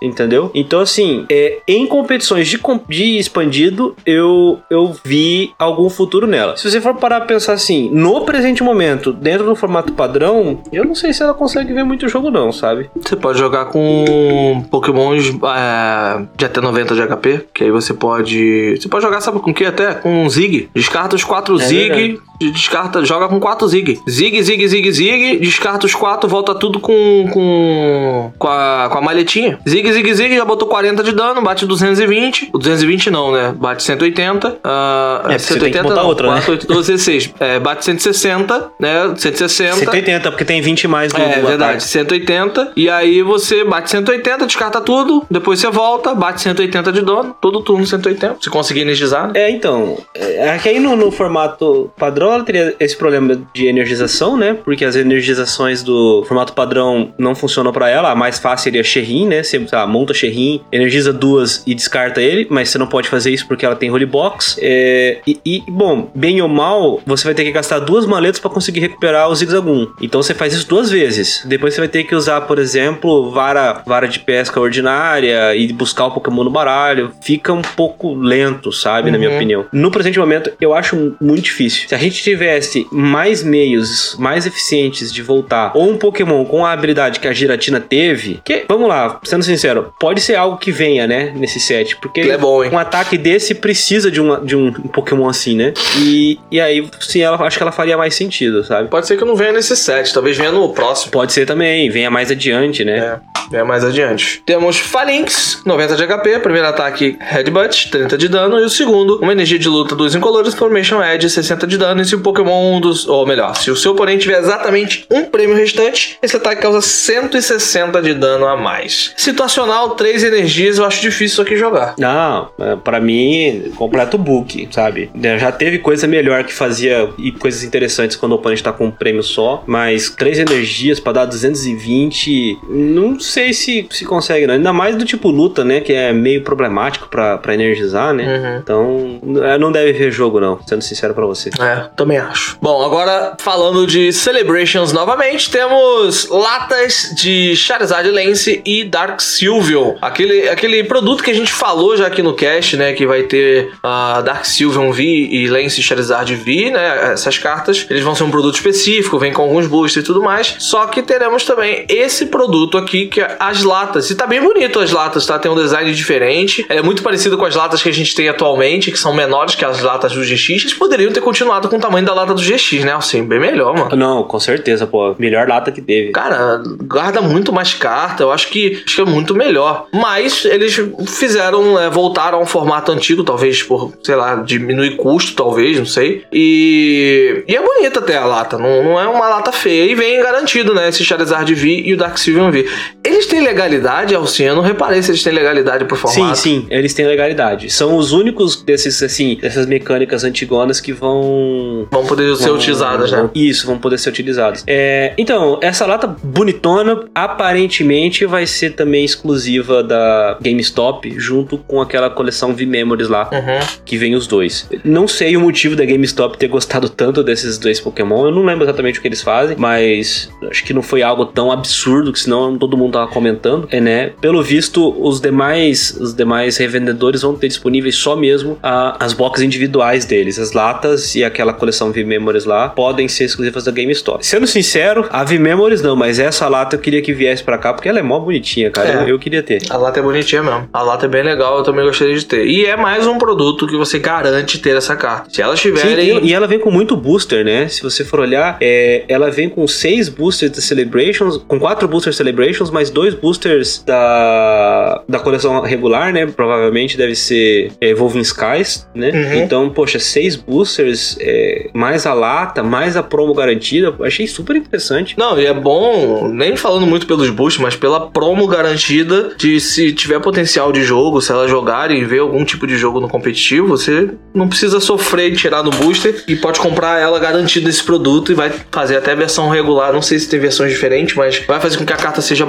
Entendeu? Então, assim, é, em competições de, de expandido, eu, eu vi algum futuro nela. Se você for parar pra pensar assim, no presente momento, dentro do formato padrão, eu não sei se ela consegue ver muito jogo, não, sabe? Você pode jogar com Pokémons é, de até 90 de HP, que aí você pode. Você pode jogar, sabe com o que até? Com Zig. Descarta os 4 É Zig. verdade. Descarta, joga com 4 Zig. Zig, Zig, Zig, Zig. Descarta os 4, volta tudo com. com. com a, com a malhetinha. Zig, Zig, Zig, já botou 40 de dano, bate 220. O 220 não, né? Bate 180. ah, É, porque você tem que botar não. outra, né? 4, 8, 12, 16. É, bate 160, né? 160. 180, porque tem 20 mais do, É, do verdade, ataque. 180. E aí você bate 180, descarta tudo. Depois você volta, bate 180 de dano. Todo turno 180. Se conseguir energizar, né? É, então. É é que aí no, no formato padrão ela teria esse problema de energização, né? Porque as energizações do formato padrão não funcionam pra ela. A mais fácil seria Sherrin, né? Você monta Sherrin, energiza duas e descarta ele, mas você não pode fazer isso porque ela tem Holy Box. É, e, e, bom, bem ou mal, você vai ter que gastar duas maletas pra conseguir recuperar o Zigzagoon. Então você faz isso duas vezes. Depois você vai ter que usar, por exemplo, vara, vara de pesca ordinária e buscar o Pokémon no baralho. Fica um pouco lento, sabe? Na minha Uhum. opinião. No presente momento, eu acho muito difícil. Se a gente tivesse mais meios mais eficientes de voltar, ou um Pokémon com a habilidade que a Giratina teve, que, vamos lá, sendo sincero, pode ser algo que venha, né? Nesse set. Porque É bom, um ataque desse precisa de, uma, de um Pokémon assim, né? E, e aí, sim, ela, acho que ela faria mais sentido, sabe? Pode ser que eu não venha nesse set, talvez venha no próximo. Pode ser também, venha mais adiante, né? É, venha mais adiante. Temos Falinx, 90 de HP, primeiro ataque Headbutt, 30 de dano, e o segundo, uma energia de luta dos incolores, Formation Edge, 60 de dano, e se o Pokémon dos. Ou melhor, se o seu oponente tiver exatamente um prêmio restante, esse ataque causa 160 de dano a mais. Situacional, 3 energias, eu acho difícil isso aqui jogar. Não, é, pra mim, completo book, sabe? Já teve coisa melhor que fazia e coisas interessantes quando o oponente tá com um prêmio só, mas três energias pra dar 220, não sei se se consegue, não. Ainda mais do tipo luta, né? Que é meio problemático pra, pra energizar, né? Uhum. Então, é, não deve ver jogo, não, sendo sincero pra você. É, também acho. Bom, agora falando de Celebrations novamente, temos latas de Charizard Lance e Dark Sylveon. Aquele, aquele produto que a gente falou já aqui no cast, né? Que vai ter a Dark Sylveon V e Lance Charizard V, né? Essas cartas, eles vão ser um produto específico, vem com alguns boosters e tudo mais. Só que teremos também esse produto aqui, que é as latas. E tá bem bonito as latas, tá? Tem um design diferente. É muito parecido com as latas que a gente tem atualmente, que são menores que as latas do GX. Eles poderiam ter continuado com o tamanho da lata do GX, né? Assim, bem melhor, mano. Não, com certeza, pô. Melhor lata que teve. Cara, guarda muito mais carta. Eu acho que, acho que é muito melhor. Mas eles fizeram, é, voltaram a um formato antigo, talvez por, sei lá, diminuir custo, talvez, não sei. E, e é bonita até a lata. Não, não é uma lata feia. E vem garantido, né? Esse Charizard V e o Dark Sylveon V. Ele Eles têm legalidade, Alcim? Eu não reparei se eles têm legalidade pro Sim, formato. sim, eles têm legalidade. São os únicos desses, assim, dessas mecânicas antigonas que vão. Vão poder ser vão- utilizadas, né? Isso, vão poder ser utilizadas. É, então, essa lata bonitona aparentemente vai ser também exclusiva da GameStop, junto com aquela coleção V-Memories lá, Uhum. que vem os dois. Não sei o motivo da GameStop ter gostado tanto desses dois Pokémon, eu não lembro exatamente o que eles fazem, mas acho que não foi algo tão absurdo que senão todo mundo comentando, é, né? Pelo visto, os demais, os demais revendedores vão ter disponíveis só mesmo a- as boxes individuais deles, as latas e aquela coleção V-Memories lá podem ser exclusivas da GameStop. Sendo sincero, a V-Memories não, mas essa lata eu queria que viesse pra cá porque ela é mó bonitinha, cara. É. Eu, eu queria ter. A lata é bonitinha mesmo. A lata é bem legal, eu também gostaria de ter. E é mais um produto que você garante ter essa carta. Se elas Sim, tiverem. e, e ela vem com muito booster, né? Se você for olhar, é, ela vem com seis boosters da Celebrations, com quatro boosters Celebrations, mais dois boosters da, da coleção regular, né? Provavelmente deve ser é, Evolving Skies, né? Uhum. Então, poxa, seis boosters, é, mais a lata, mais a promo garantida, achei super interessante. Não, e é bom, nem falando muito pelos boosts, mas pela promo garantida de se tiver potencial de jogo, se elas jogarem e ver algum tipo de jogo no competitivo, você não precisa sofrer de tirar no booster e pode comprar ela garantida esse produto e vai fazer até versão regular. Não sei se tem versões diferentes, mas vai fazer com que a carta seja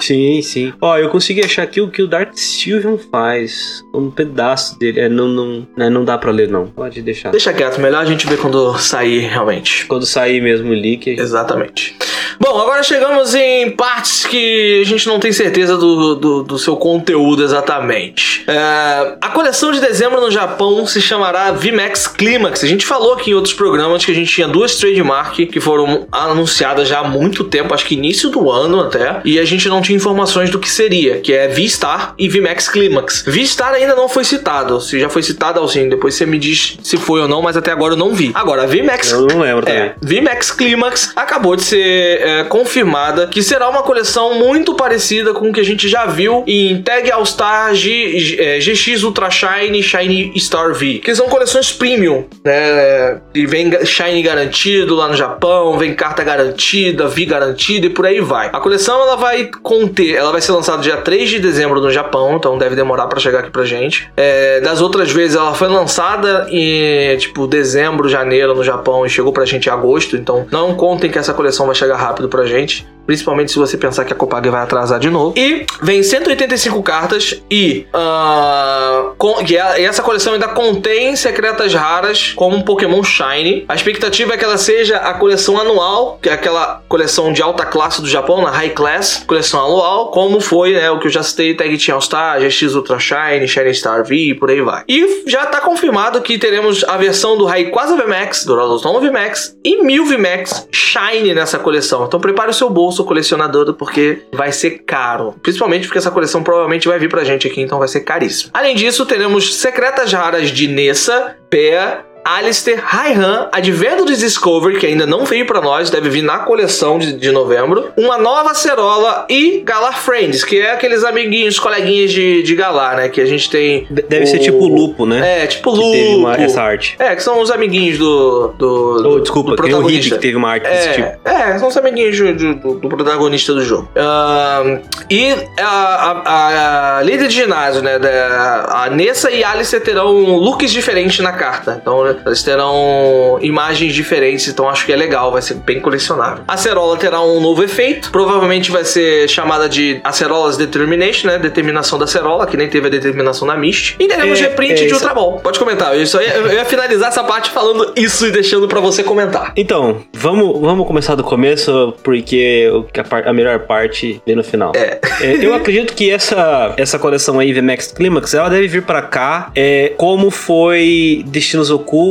Sim, sim. Ó, eu consegui achar aqui o que o Dark Sylveon faz. Um pedaço dele. É, não, não, né, não dá pra ler, não. Pode deixar. Deixa quieto, melhor a gente ver quando sair realmente. Quando sair mesmo o leak. Exatamente. Bom, agora chegamos em partes que a gente não tem certeza do, do, do seu conteúdo exatamente. É, a coleção de dezembro no Japão se chamará VMAX Climax. A gente falou aqui em outros programas que a gente tinha duas trademark que foram anunciadas já há muito tempo, acho que início do ano até, e a gente não tinha informações do que seria, que é V-Star e VMAX Climax. V-Star ainda não foi citado. Se já foi citado, Alcine, depois você me diz se foi ou não, mas até agora eu não vi. Agora, VMAX Eu não lembro também. é, VMAX Climax acabou de ser é, confirmada que será uma coleção muito parecida com o que a gente já viu em Tag All Star G- G- é, GX Ultra Shine Shine Star V, que são coleções premium, né? E vem Shine garantido lá no Japão, vem carta garantida, V garantida e por aí vai. A coleção ela vai conter, ela vai ser lançada dia 3 de dezembro no Japão, então deve demorar pra chegar aqui pra gente. É, das outras vezes ela foi lançada em tipo dezembro, janeiro no Japão e chegou pra gente em agosto, então não contem que essa coleção vai chegar rápido pra gente. Principalmente se você pensar que a Copag vai atrasar de novo. E vem 185 cartas e, ah, com- e a- e essa coleção ainda contém secretas raras como um Pokémon Shine. A expectativa é que ela seja a coleção anual, que é aquela coleção de alta classe do Japão, na High Class, coleção anual, como foi né, o que eu já citei, Tag Team All Star, GX Ultra Shine, Shine Star V e por aí vai. E já tá confirmado que teremos a versão do Rayquaza VMAX, do Roloston VMAX e 1000 VMAX Shine nessa coleção. Então prepare o seu bolso colecionador porque vai ser caro. Principalmente porque essa coleção provavelmente vai vir pra gente aqui, então vai ser caríssimo. Além disso, teremos secretas raras de Nessa, Pea, Alistair, Raihan, Advento de Discovery, que ainda não veio pra nós, deve vir na coleção de, de novembro. Uma nova Acerola e Galar Friends, que é aqueles amiguinhos, coleguinhas de, de Galar, né? Que a gente tem. De- Deve o- ser tipo lupo, né? É, tipo que Lupo. teve uma- essa arte. É, que são os amiguinhos do. do, Oh, do- desculpa, do tem o protagonista. que teve uma arte desse tipo. É, é, são os amiguinhos do, do- do- do protagonista do jogo. Ahn, e a, a- a líder de ginásio, né? da- a Nessa e a Alice terão looks diferentes na carta. Então, eles terão imagens diferentes. Então, acho que é legal, vai ser bem colecionável. A Acerola terá um novo efeito. Provavelmente vai ser chamada de Acerolas Determination, né? Determinação da Acerola, que nem teve a determinação da Mist. E teremos É, reprint é, de Ultra Ball. Pode comentar. Eu, só ia, eu ia finalizar essa parte falando isso e deixando pra você comentar. Então, vamos, vamos começar do começo, porque a, par- a melhor parte vem no final. É. É, eu acredito que essa, essa coleção aí, VMAX Climax, ela deve vir pra cá é, como foi Destinos Ocultos,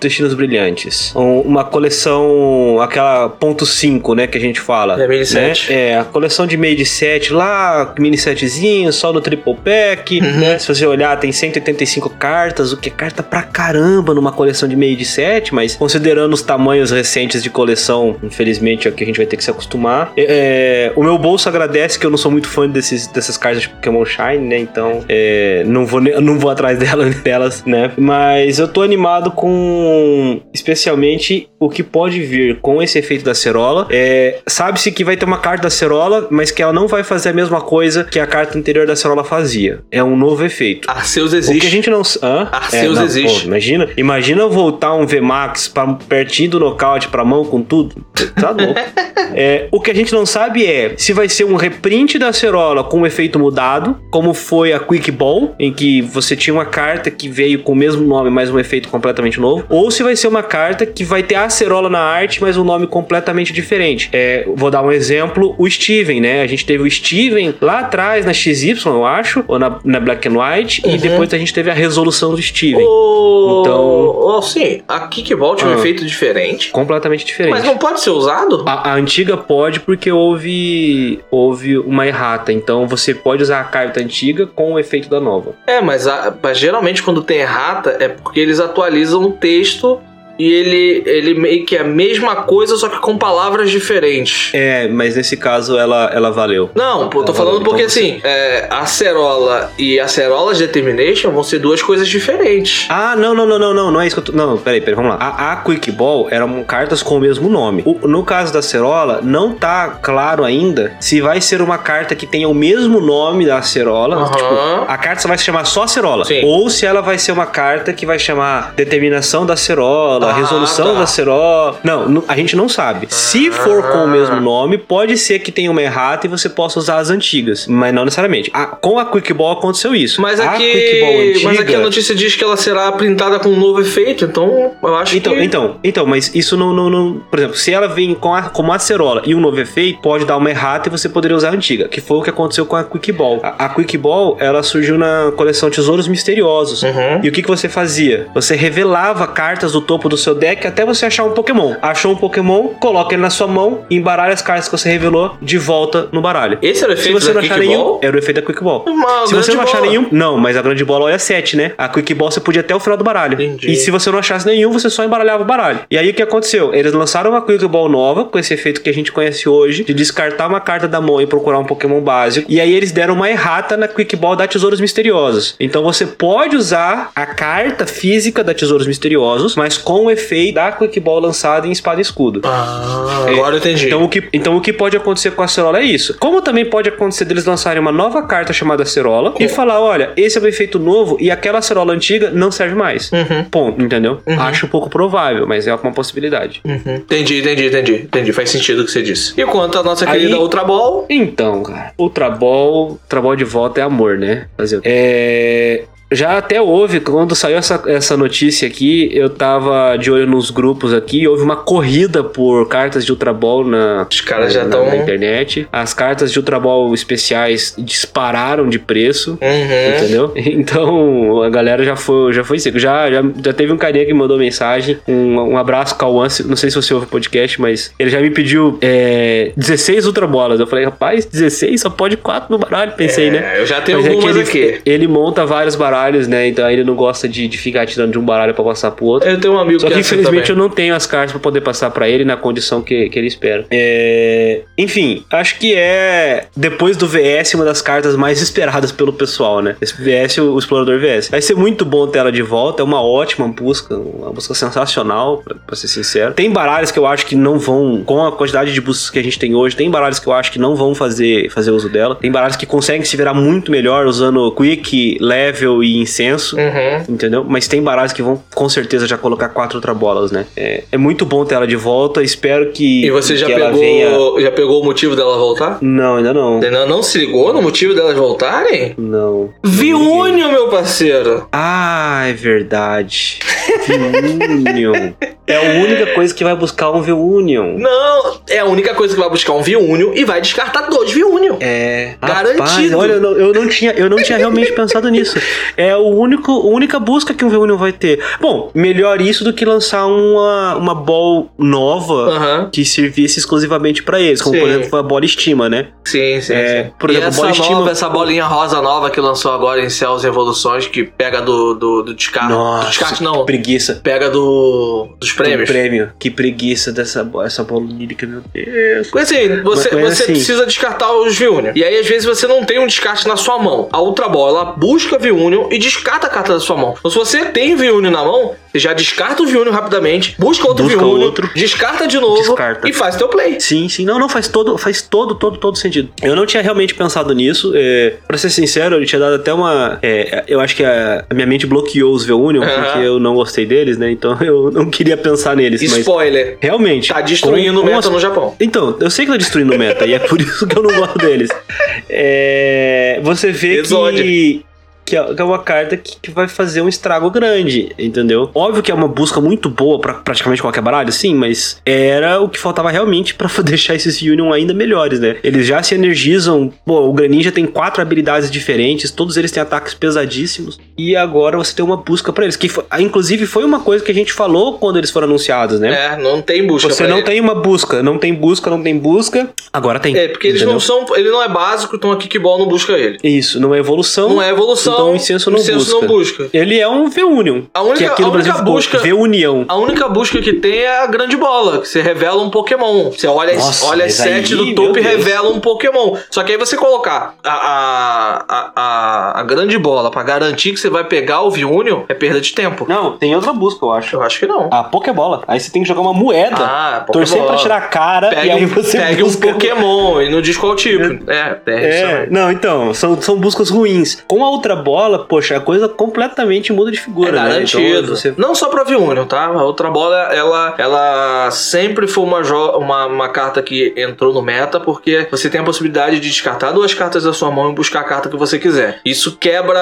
Destinos Brilhantes. Um- uma coleção, aquela ponto 5, né, que a gente fala. É, mini né? É, a coleção de meio de set lá, mini setzinho, só no triple pack, Uhum. né? Se você olhar, tem 185 cartas, o que é carta pra caramba numa coleção de meio de set, mas considerando os tamanhos recentes de coleção, infelizmente é o que a gente vai ter que se acostumar. É, o meu bolso agradece que eu não sou muito fã desses, dessas cartas de Pokémon Shine, né? Então, é, não, vou, não vou atrás dela- delas, né? Mas eu tô animado cuidado com, especialmente, o que pode vir com esse efeito da cerola. É, Sabe-se que vai ter uma carta da cerola, mas que ela não vai fazer a mesma coisa que a carta anterior da cerola fazia. É um novo efeito. Arceus O que a existe. gente não. Hã? Arceus não, existe. pô, imagina, imagina voltar um VMAX pra, pertinho do nocaute pra mão com tudo. Tá louco. É, o que a gente não sabe é se vai ser um reprint da Acerola com um efeito mudado, como foi a Quick Ball, em que você tinha uma carta que veio com o mesmo nome, mas um efeito completamente novo, ou se vai ser uma carta que vai ter a Acerola na arte, mas um nome completamente diferente. É, vou dar um exemplo, o Steven, né? A gente teve o Steven lá atrás na XY, eu acho, ou na, na Black and White, e Uhum. depois a gente teve a resolução do Steven. O... Então- sim, a Kickball tinha um Ah. efeito diferente. Completamente diferente. Mas não pode ser usado? A, a antiga pode porque houve houve uma errata. Então você pode usar a carta antiga com o efeito da nova. É, mas, a- mas geralmente quando tem errata é porque eles atualizam o texto e ele, ele meio que é a mesma coisa, só que com palavras diferentes. É, mas nesse caso ela, ela valeu. Não, pô, tô Ah, falando então porque você- assim, é, Acerola e Acerolas Determination vão ser duas coisas diferentes. Ah, não, não, não, não, não, não é isso que eu tô. Não, peraí, peraí, vamos lá. A, a Quick Ball eram cartas com o mesmo nome. O- no caso da Acerola, não tá claro ainda se vai ser uma carta que tenha o mesmo nome da Acerola. Tipo, a carta só vai se chamar só Acerola. Sim. Ou se ela vai ser uma carta que vai chamar Determinação da Acerola, Ah, Resolução tá. da Acerola. Não, a gente não sabe. Se for com o mesmo nome, pode ser que tenha uma errata e você possa usar as antigas. Mas não necessariamente. A- com a Quick Ball aconteceu isso. Mas a aqui, Quick Ball antiga, mas aqui a notícia diz que ela será printada com um novo efeito, então eu acho Então, que. então, então, mas isso não, não, não- Por exemplo, se ela vem com a, como acerola e um novo efeito, pode dar uma errata e você poderia usar a antiga, que foi o que aconteceu com a Quick Ball. A, a Quick Ball, ela surgiu na coleção Tesouros Misteriosos. Uhum. E o que, que você fazia? Você revelava cartas do topo do seu deck até você achar um Pokémon. Achou um Pokémon, coloca ele na sua mão e embaralha as cartas que você revelou de volta no baralho. Esse era o Se efeito você da não achar nenhum, era o efeito da Quick Ball. Uma Se você não achar bola. nenhum, não, mas a grande bola é 7, né? A Quick Ball você podia até o final do baralho. Entendi. E se você não achasse nenhum, você só embaralhava o baralho. E aí o que aconteceu? Eles lançaram uma Quick Ball nova, com esse efeito que a gente conhece hoje, de descartar uma carta da mão e procurar um Pokémon básico. E aí eles deram uma errata na Quick Ball da Tesouros Misteriosos. Então você pode usar a carta física da Tesouros Misteriosos, mas com o efeito da Quick Ball lançada em Espada e Escudo. Ah, agora eu entendi. Então o, que, então o que pode acontecer com a Acerola é isso. Como também pode acontecer deles lançarem uma nova carta chamada Acerola e falar, olha, esse é um efeito novo e aquela Acerola antiga não serve mais. Uhum. Ponto, entendeu? Acho um pouco provável, mas é uma possibilidade. Uhum. Entendi, entendi, entendi. Entendi, faz sentido o que você disse. E quanto à nossa Aí- querida Ultra Ball, Então, cara, Ultra Ball, Ultra Ball de volta é amor, né? Fazer o? É... Já até houve, quando saiu essa, essa notícia aqui, eu tava de olho nos grupos aqui, houve uma corrida por cartas de Ultra Ball na, os caras já estão. na internet. As cartas de Ultra Ball especiais dispararam de preço. Uhum. Entendeu? Então a galera já foi, já foi seco. Já, já, já teve um carinha que me mandou mensagem. Um, um abraço, Cauã. Não sei se você ouve o podcast, mas ele já me pediu é, 16 Ultra Bolas. Eu falei, rapaz, 16? Só pode 4 no baralho. Pensei, né? É, eu já tenho Mas é que algumas ele, aqui. ele monta vários baralhos, né? Então ele não gosta de, de ficar tirando de um baralho pra passar pro outro. Eu tenho um amigo Só que é assim infelizmente eu não tenho as cartas pra poder passar pra ele na condição que, que ele espera. É, Enfim, acho que é depois do VS uma das cartas mais esperadas pelo pessoal, né? Esse VS, o Explorador VS. Vai ser muito bom ter ela de volta, é uma ótima busca, uma busca sensacional, pra, pra ser sincero. Tem baralhos que eu acho que não vão, com a quantidade de buscas que a gente tem hoje, tem baralhos que eu acho que não vão fazer, fazer uso dela. Tem baralhos que conseguem se virar muito melhor usando Quick, Level e Incenso. Uhum. Entendeu? Mas tem baralhos que vão com certeza já colocar quatro outra bolas, né? É, é muito bom ter ela de volta. Espero que. E você já pegou, venha. já pegou o motivo dela voltar? Não, ainda não. Você não, se ligou no motivo delas voltarem? Não. Viúnio, meu parceiro! Ah, é verdade. V-Union. É a única coisa que vai buscar um V-Union. Não, é a única coisa que vai buscar um Viúnio e vai descartar dois Viúnio. É. Garantido. Rapaz, olha, eu não, eu não tinha, eu não tinha realmente pensado nisso. É o único, a única busca que um V-Union vai ter. Bom, melhor isso do que lançar uma, uma ball nova que servisse exclusivamente pra eles, como Sim. por exemplo a bola estima, né? Sim, sim, É, sim. por e exemplo, essa bola nova, estima- essa bolinha rosa nova que lançou agora em Céus e Evoluções, que pega do, do, do descarte. Nossa, do descarte não. preguiça. Pega do. dos Do prêmios. prêmio. Que preguiça dessa essa bola lírica, meu Deus. Porque assim, você, Mas- mas você assim- precisa descartar os V-Union. E aí, às vezes, você não tem um descarte na sua mão. A Ultra Ball, ela busca V-Union e descarta a carta da sua mão. Então, se você tem V-Union na mão, já descarta o V-Union rapidamente, busca outro Busca V-Union, outro, descarta de novo descarta. e faz teu play. Sim, sim. Não, não, faz todo, faz todo, todo, todo sentido. Eu não tinha realmente pensado nisso. É, pra ser sincero, eu tinha dado até uma. é, eu acho que a, a minha mente bloqueou os V-Union Aham. porque eu não gostei deles, né? Então eu não queria pensar neles. Spoiler. realmente. Tá destruindo o meta as- no Japão. Então, eu sei que tá destruindo o meta e é por isso que eu não gosto deles. É, você vê Exódio. que, que é que é uma carta que, que vai fazer um estrago grande, entendeu? Óbvio que é uma busca muito boa pra praticamente qualquer baralho, sim, mas era o que faltava realmente pra deixar esses Union ainda melhores, né? Eles já se energizam. Pô, o Greninja tem quatro habilidades diferentes, todos eles têm ataques pesadíssimos. E agora você tem uma busca pra eles. Que foi- ah, inclusive foi uma coisa que a gente falou quando eles foram anunciados, né? É, não tem busca Você não ele. tem uma busca, não tem busca, não tem busca. Agora tem. É, porque eles entendeu? não são. Ele não é básico, então a Kickball não busca ele. Isso, não é evolução. Não é evolução. Então o incenso não busca. não busca. Ele é um V-Union. A única- que aqui no Brasil busca- V-União. A única busca que tem é a grande bola, que você revela um Pokémon. Você olha, Nossa, olha as sete do topo e revela um Pokémon. Só que aí você colocar a, a, a, a, grande bola pra garantir que você vai pegar o V-Union é perda de tempo. Não, tem outra busca, eu acho. Eu acho que não. A Pokébola. Aí você tem que jogar uma moeda. Ah, torcer pra tirar a cara e Pega, aí você pega um busca. Pokémon e não diz qual tipo. É, isso É, também. não, então, são, são buscas ruins. Com a outra bola, poxa, a coisa completamente muda de É figura, né? garantido. Então, você... Não só pra V-Union, tá? A outra bola, ela, ela sempre foi uma, uma, uma carta que entrou no meta, porque você tem a possibilidade de descartar duas cartas da sua mão e buscar a carta que você quiser. Isso quebra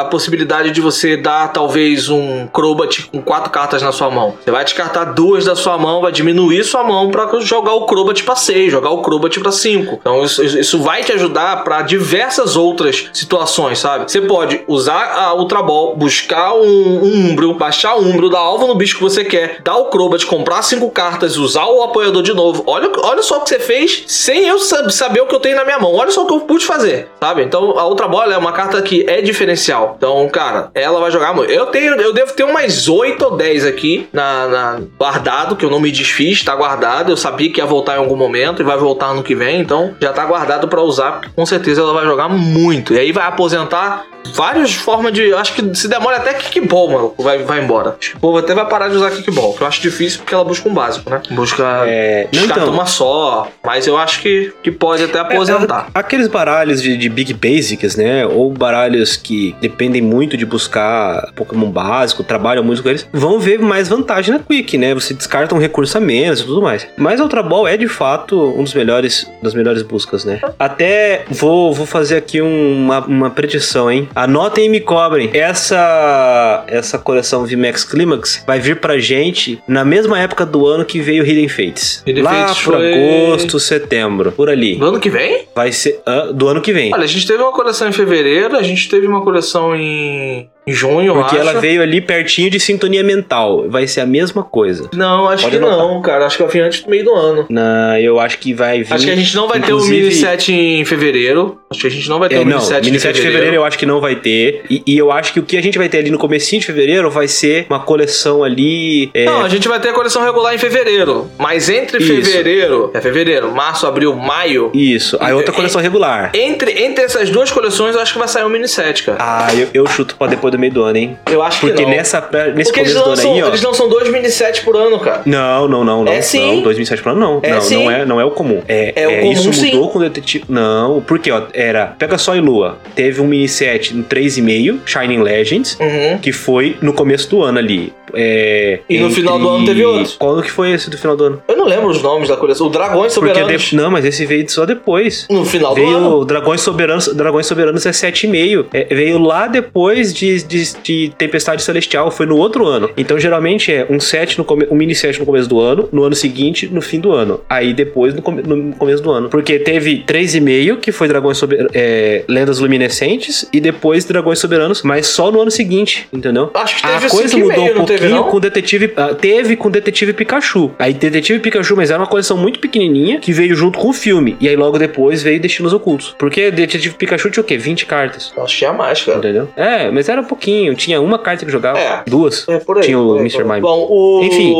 a possibilidade de você dar, talvez, um Crobat com quatro cartas na sua mão. Você vai descartar duas da sua mão, vai diminuir sua mão pra jogar o Crobat pra seis, jogar o Crobat pra cinco. Então isso, isso vai te ajudar pra diversas outras situações, sabe? Você pode usar a Ultra Ball, buscar um, um Umbro, baixar o Umbro, dar alvo no bicho que você quer, dar o Crobat, comprar cinco cartas, usar o apoiador de novo. Olha, olha só o que você fez sem eu sab- saber o que eu tenho na minha mão. Olha só o que eu pude fazer, sabe? Então a Ultra Ball é uma carta que é diferencial. Então, cara, ela vai jogar muito. Eu tenho, eu devo ter umas 8 ou 10 aqui na, na- guardado, que eu não me desfiz, tá guardado. Eu sabia que ia voltar em algum momento e vai voltar ano que vem, então já tá guardado pra usar, porque com certeza ela vai jogar muito. E aí vai aposentar várias formas de. Acho que se demora até kickball, mano, vai, vai embora. O povo até vai parar de usar kickball, que eu acho difícil porque ela busca um básico, né? Busca. É, então, uma só, mas eu acho que, que pode até aposentar. É, aqueles baralhos de, de Big Basics, né? Ou baralhos que dependem muito de buscar Pokémon básico, trabalham muito com eles, vão ver mais vantagem na Quick, né? Você descarta um recurso a menos e tudo mais. Mas a Ultra Ball é de fato um dos melhores das melhores buscas, né? Até vou, vou fazer aqui um- uma, uma predição, hein? Anotem e me cobrem. Essa essa coleção VMAX Climax vai vir pra gente na mesma época do ano que veio Hidden Fates. Hidden Lá Fates por foi- agosto, setembro, por ali. No ano que vem? Vai ser ah, do ano que vem. Olha, a gente teve uma coleção em fevereiro, a gente teve uma coleção em, em junho, Porque ela veio ali pertinho de sintonia mental. Vai ser a mesma coisa. Não, acho Pode que anotar. não, cara. Acho que vai vir antes do meio do ano. Na, eu acho que vai vir. Acho que a gente não vai ter o inclusive- mini set em fevereiro. Acho que a gente não vai ter É, o mini não, set mini em 7 de fevereiro eu acho que não vai ter. E, e eu acho que o que a gente vai ter ali no comecinho de fevereiro vai ser uma coleção ali. é, Não, a gente vai ter a coleção regular em fevereiro. Mas entre Isso. fevereiro, é fevereiro, março, abril, maio. Isso. Aí outra É- coleção regular. Entre, entre essas duas coleções, eu acho que vai sair um mini set, cara. Ah, eu, eu chuto pra depois do meio do ano, hein? eu acho Porque que não. nessa, nesse Porque começo do ano aí, ó. eles lançam dois mini sets por ano, cara. Não, não, não, não. É sim. Não, 2007 plano não. É não, sim. não é, não é o comum. É, É o é, comum, isso sim. mudou com o detetive. Não, porque ó, era Pega Sol e Lua. Teve um mini set no 3,5, Shining Legends, Uhum. que foi no começo do ano ali. É, E no final do ano teve outro. Qual que foi esse do final do ano? Eu não lembro os nomes da coleção. O Dragões Porque Soberanos. de- Não, mas esse veio só depois. No final do Veio ano. Dragões Soberanos, Dragões Soberanos é 7,5. É, veio lá depois de, de, de Tempestade Celestial, foi no outro ano. Então geralmente é um set no come, um mini set no começo do ano, no ano seguinte, no fim do ano. Aí depois no, come- no começo do ano. Porque teve 3,5, que foi Dragões Sober, é, Lendas Luminescentes, e depois Dragões Soberanos, mas só no ano seguinte, entendeu? Acho que A teve coisa cinco e mudou meio, um teve, pouquinho não? com o Detetive. ah, teve com Detetive Pikachu. Aí Detetive Pikachu, mas era uma coleção muito pequenininha que veio junto com o filme. E aí logo depois veio Destinos Ocultos. Porque Detetive Pikachu tinha o quê? 20 cartas. Que tinha mais, cara. Entendeu? É, mas era um pouquinho. Tinha uma carta que jogava, É. duas. É por aí. Tinha o aí, Mr. Mime. Bom, o. Enfim,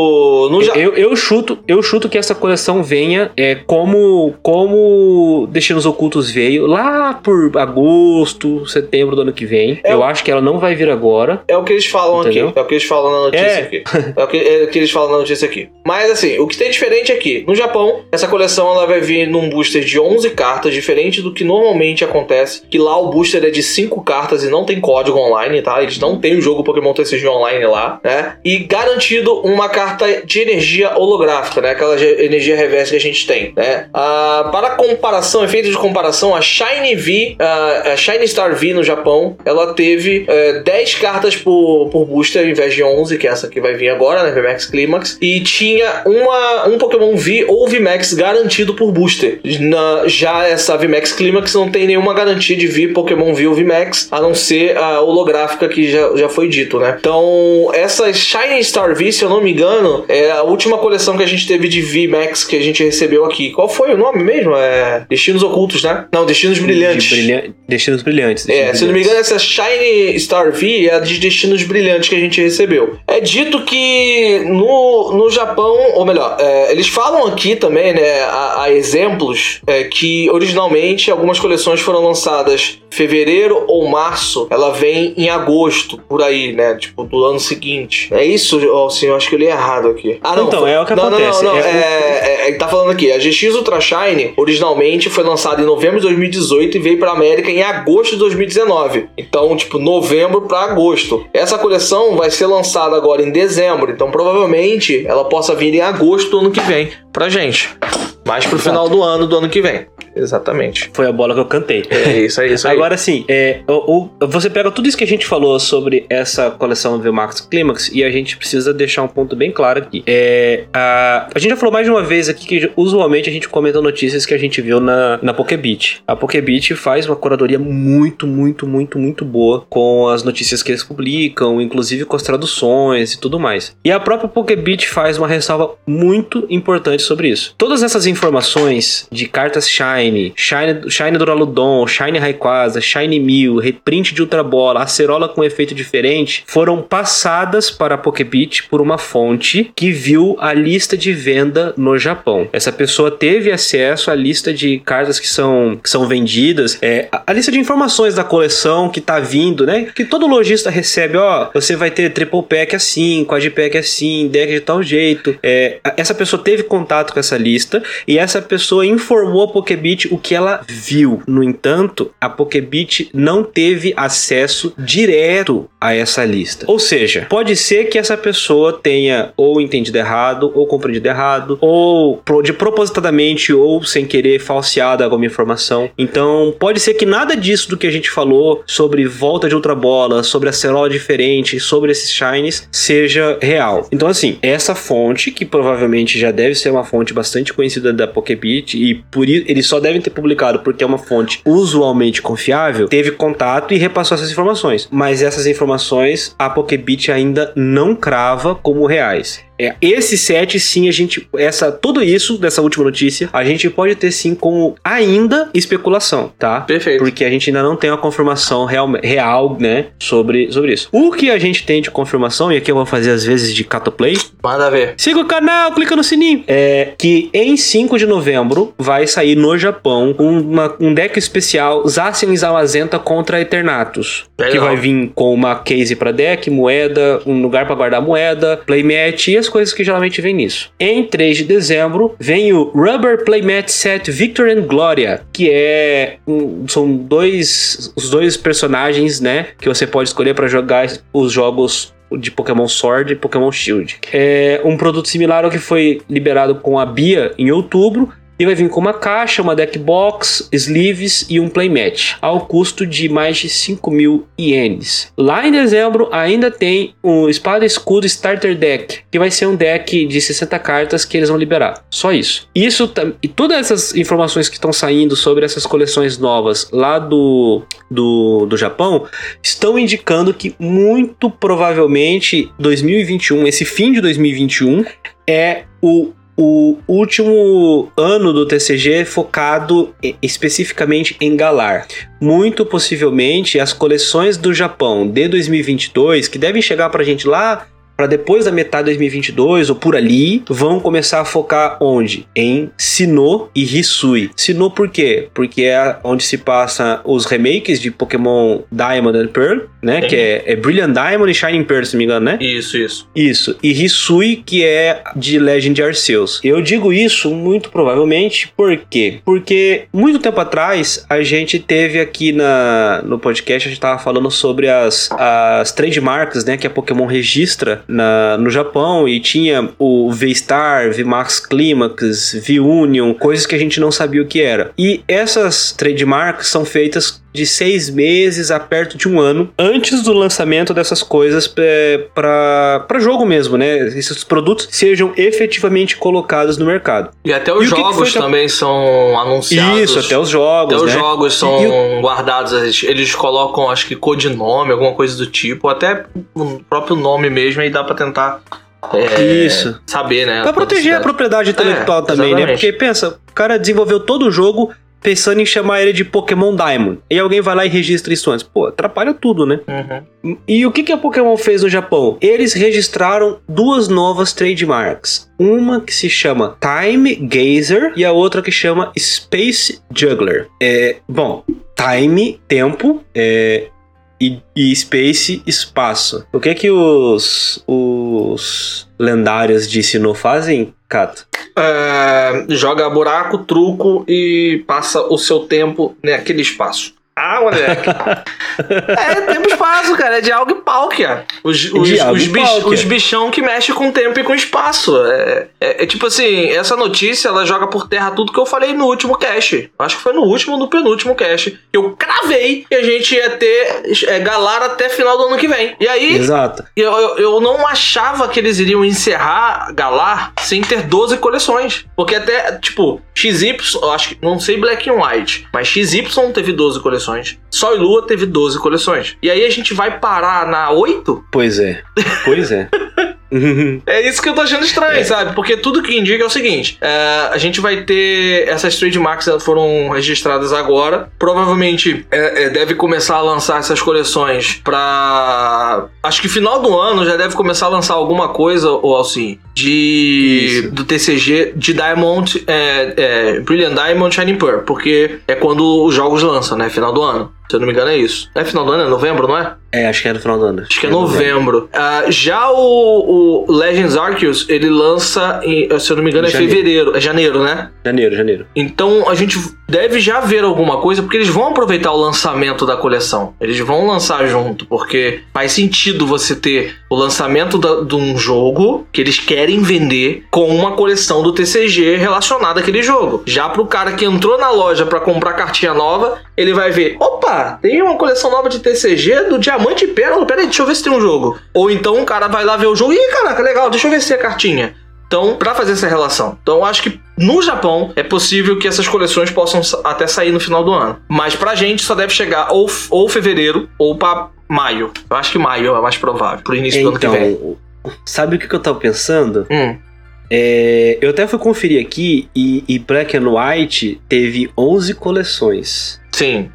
Eu, eu chuto, eu chuto que essa coleção venha é, como como Destinos Ocultos veio lá por agosto, setembro do ano que vem. É eu o- acho que ela não vai vir agora. É o que eles falam Entendeu? aqui. É o que eles falam na notícia É. aqui. É o, que, é o que eles falam na notícia aqui. Mas assim, o que tem diferente aqui, no Japão, essa coleção ela vai vir num booster de 11 cartas, diferente do que normalmente acontece, que lá o booster é de 5 cartas e não tem código online, tá? Eles não têm o jogo Pokémon TCG online lá, né? E garantido uma carta de energia holográfica, né? Aquela energia reversa que a gente tem, né? Ah, para comparação, efeito de comparação, a Shiny V, ah, a Shiny Star V no Japão, ela teve eh, 10 cartas por, por booster ao invés de 11, que é essa que vai vir agora, né? VMAX Climax. E tinha uma, um Pokémon V ou VMAX garantido por booster. Na- já essa VMAX Climax não tem nenhuma garantia de vir Pokémon V ou VMAX, a não ser a holográfica que já, já foi dito, né? Então, essa Shiny Star V, se eu não me engano, é a última coleção que a gente teve de VMAX que a gente recebeu aqui. Qual foi o nome mesmo? É Destinos Ocultos, né? Não, Destinos Brilhantes. De brilhan- Destinos brilhantes. É, Destinos se eu não me brilhantes. engano, essa Shiny Star V é a de Destinos Brilhantes que a gente recebeu. É dito que no, no Japão, ou melhor, é, eles falam aqui também, né, há, há exemplos é, que originalmente algumas coleções foram lançadas em fevereiro ou março, ela vem em agosto, por aí, né, tipo, do ano seguinte. É isso, ó, sim, eu acho que eu li errado aqui. Ah, não. Então, foi- é o que não, acontece. Não, não, não, É é, é, é, tá falando aqui, a GX Ultra Shine originalmente foi lançada em novembro de 2018 e veio pra América em agosto de 2019. Então, tipo, novembro pra agosto. Essa coleção vai ser lançada agora em dezembro, então provavelmente ela possa vir em agosto do ano que vem pra gente. Mais pro final do ano do ano que vem. Exatamente. Foi a bola que eu cantei. É isso, é isso aí. Agora sim, é, o, o- você pega tudo isso que a gente falou sobre essa coleção do Max Climax e a gente precisa deixar um ponto bem claro aqui. É, a, a gente já falou mais de uma vez aqui que usualmente a gente comenta notícias que a gente viu na, na Pokébit. A Pokébit faz uma curadoria muito, muito, muito, muito boa com as notícias que eles publicam, inclusive com as traduções e tudo mais. E a própria Pokébit faz uma ressalva muito importante sobre isso. Todas essas informações de cartas Shine, Shine, Shine Duraludon, Shine Rayquaza, Shine Mew, reprint de Ultra Bola, acerola com efeito diferente, foram passadas para a Pokébit por uma fonte que viu a lista de venda no Japão. Essa pessoa teve acesso à lista de cartas que são, que são vendidas, é, a, lista de informações da coleção que tá vindo, né? Que todo lojista recebe, ó, você vai ter triple pack assim, quad pack assim, deck de tal jeito. É, essa pessoa teve contato com essa lista e essa pessoa informou a Pokébit o que ela viu. No entanto, a Pokébit não teve acesso direto a essa lista. Ou seja, pode ser que essa pessoa tenha ou entendido errado, ou compreendido errado, ou de propositadamente ou sem querer falseado alguma informação. Então, pode ser que nada disso do que a gente falou sobre volta de outra bola, sobre a cerola diferente, sobre esses shines seja real. Então, assim, essa fonte, que provavelmente já deve ser uma fonte bastante conhecida da Pokébit e por isso eles só devem ter publicado porque é uma fonte usualmente confiável, teve contato e repassou essas informações. Mas essas informações a Pokébit ainda não crava como reais. É, esse set, sim, a gente. Essa, tudo isso dessa última notícia, a gente pode ter sim como ainda especulação, tá? Perfeito. Porque a gente ainda não tem uma confirmação real, real né? Sobre, sobre isso. O que a gente tem de confirmação, e aqui eu vou fazer às vezes de catoplay, Manda ver. Siga o canal, clica no sininho. É que em 5 de novembro vai sair no Japão uma- um deck especial Zacian e Zamazenta contra Eternatus. Legal. Que vai vir com uma case pra deck, moeda, um lugar pra guardar moeda, playmat e as coisas que geralmente vem nisso. Em 3 de dezembro vem o Rubber Playmat Set Victor and Gloria, que é um- são dois os dois personagens, né, que você pode escolher pra jogar os jogos de Pokémon Sword e Pokémon Shield. É um produto similar ao que foi liberado com a Bia em outubro. E vai vir com uma caixa, uma deck box, sleeves e um playmat, ao custo de mais de 5 mil ienes. Lá em dezembro ainda tem o Espada e Escudo Starter Deck, que vai ser um deck de 60 cartas que eles vão liberar. Só isso. Isso tam- e todas essas informações que estão saindo sobre essas coleções novas lá do, do, do Japão estão indicando que muito provavelmente 2021, esse fim de 2021, é o o último ano do TCG focado e- especificamente em Galar. Muito possivelmente as coleções do Japão de 2022, que devem chegar pra gente lá para depois da metade de 2022 ou por ali, vão começar a focar onde? Em Sinnoh e Hisui. Sinnoh por quê? Porque é onde se passa os remakes de Pokémon Diamond and Pearl, né? Que é, é Brilliant Diamond e Shining Pearl, se não me engano, né? Isso, isso. Isso. E Hisui, que é de Legend Arceus. Eu digo isso muito provavelmente por quê? Porque muito tempo atrás a gente teve aqui na, no podcast, a gente tava falando sobre as, as trademarks, né? Que a Pokémon registra na, no Japão e tinha o V-Star, V-Max Climax, V-Union, coisas que a gente não sabia o que era. E essas trademarks são feitas de seis meses a perto de um ano antes do lançamento dessas coisas para jogo mesmo, né? Esses produtos sejam efetivamente colocados no mercado. E até E os que que jogos que a- também são anunciados. Isso, até os jogos, Até os né? jogos são E guardados, eles, colocam, acho que codinome, alguma coisa do tipo, até o próprio nome mesmo, aí dá pra tentar é, Isso. saber, né? Pra proteger a propriedade intelectual também, né? exatamente. Porque pensa, o cara desenvolveu todo o jogo pensando em chamar ele de Pokémon Diamond. E alguém vai lá e registra isso antes. Pô, atrapalha tudo, né? Uhum. E o que, que a Pokémon fez no Japão? Eles registraram duas novas trademarks. Uma que se chama Time Gazer e a outra que chama Space Juggler. É, bom, Time, tempo, é, e, e Space, espaço. O que que os, os lendários de Sinnoh fazem, Kato? É, joga buraco, truco e passa o seu tempo naquele espaço. Ah, moleque. é tempo e espaço, cara. É de algo e pau, cara. Os, os, os, bich- os cara. bichão que mexem com tempo e com espaço. É, é- é tipo assim, essa notícia ela joga por terra tudo que eu falei no último cast. Acho que foi no último ou no penúltimo cast. Eu cravei que a gente ia ter é, Galar até final do ano que vem. E aí, Exato. eu, eu, eu não achava que eles iriam encerrar Galar sem ter 12 coleções. Porque até, tipo, XY, eu acho que, não sei Black and White, mas XY teve 12 coleções. Sol e Lua teve 12 coleções. E aí a gente vai parar na 8? Pois é. Pois é. É isso que eu tô achando estranho, sabe? Porque tudo que indica é o seguinte: é, a gente vai ter. Essas trademarks elas foram registradas agora. Provavelmente é, é, deve começar a lançar essas coleções pra. Acho que final do ano já deve começar a lançar alguma coisa, ou assim, de. Isso. do TCG de Diamond. É, é, Brilliant Diamond Shining Pearl. Porque é quando os jogos lançam, né? Final do ano. Se eu não me engano, é isso. É final do ano? É novembro, não é? é, acho que é no final do ano. Acho que é novembro. Ah, já o, o Legends Arceus, ele lança, em, se eu não me engano, Em é janeiro. fevereiro. É janeiro, né? Janeiro, janeiro. Então a gente deve já ver alguma coisa, porque eles vão aproveitar o lançamento da coleção. Eles vão lançar junto, porque faz sentido você ter o lançamento da- de um jogo que eles querem vender com uma coleção do TCG relacionada àquele jogo. Já pro cara que entrou na loja pra comprar cartinha nova, ele vai ver: opa, tem uma coleção nova de TCG do Diamante e Pérola. Peraí, deixa eu ver se tem um jogo. Ou então o cara vai lá ver o jogo: ih, caraca, legal, deixa eu ver se tem a cartinha. Então, pra fazer essa relação. Então, eu acho que no Japão é possível que essas coleções possam sa- até sair no final do ano. Mas pra gente só deve chegar ou, ou fevereiro ou pra maio. Eu acho que maio é mais provável, pro início do ano que vem. Então, sabe o que que eu tava pensando? Hum, É, eu até fui conferir aqui e, e Black and White teve 11 coleções. Sim.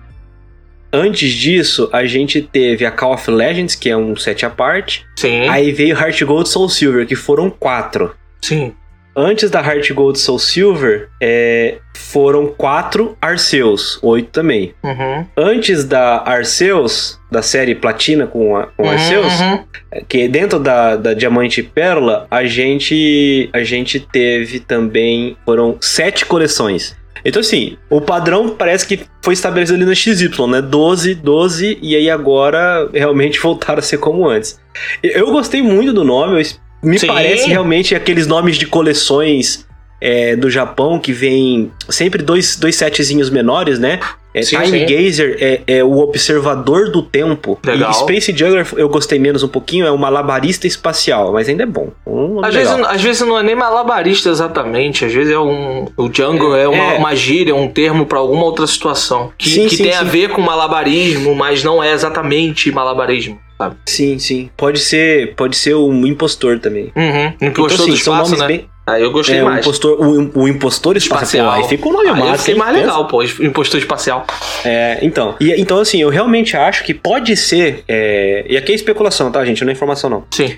Antes disso, a gente teve a Call of Legends, que é um set à parte. Sim. Aí veio Heart Gold Soul Silver, que foram quatro. Sim. Antes da Heart Gold Soul Silver, é, foram quatro Arceus, oito também. Uhum. Antes da Arceus, da série Platina com, a, com Uhum, Arceus, uhum. que dentro da, da Diamante e Pérola, a gente, a gente teve também, foram sete coleções. Então assim, o padrão parece que foi estabelecido ali na XY, né? 12, 12, e aí agora realmente voltaram a ser como antes. Eu gostei muito do nome, me Sim. parece realmente aqueles nomes de coleções é, do Japão que vem sempre dois, dois setzinhos menores, né? É, Sim, Time sim. Gazer é, é o observador do tempo. Legal. E Space Juggler eu gostei menos um pouquinho, é o malabarista espacial, mas ainda é bom. Um Às legal. vezes, às vezes não é nem malabarista exatamente, às vezes é um. O jungle é, uma, É. uma gíria, um termo pra alguma outra situação. Que, Sim, que sim, tem a sim. ver com malabarismo, mas não é exatamente malabarismo, sabe? Sim, sim. Pode ser, pode ser um impostor também. Uhum. Então, Impostor assim, do são espaço, nomes né? bem. Aí eu gostei É, o mais. impostor, o, o impostor espacial. Espacial. Aí fica o nome Aí eu massa. fiquei mais legal, pô, impostor espacial. É, então. E, então, assim, eu realmente acho que pode ser. é, e aqui é especulação, tá, gente? Não é informação, não. Sim.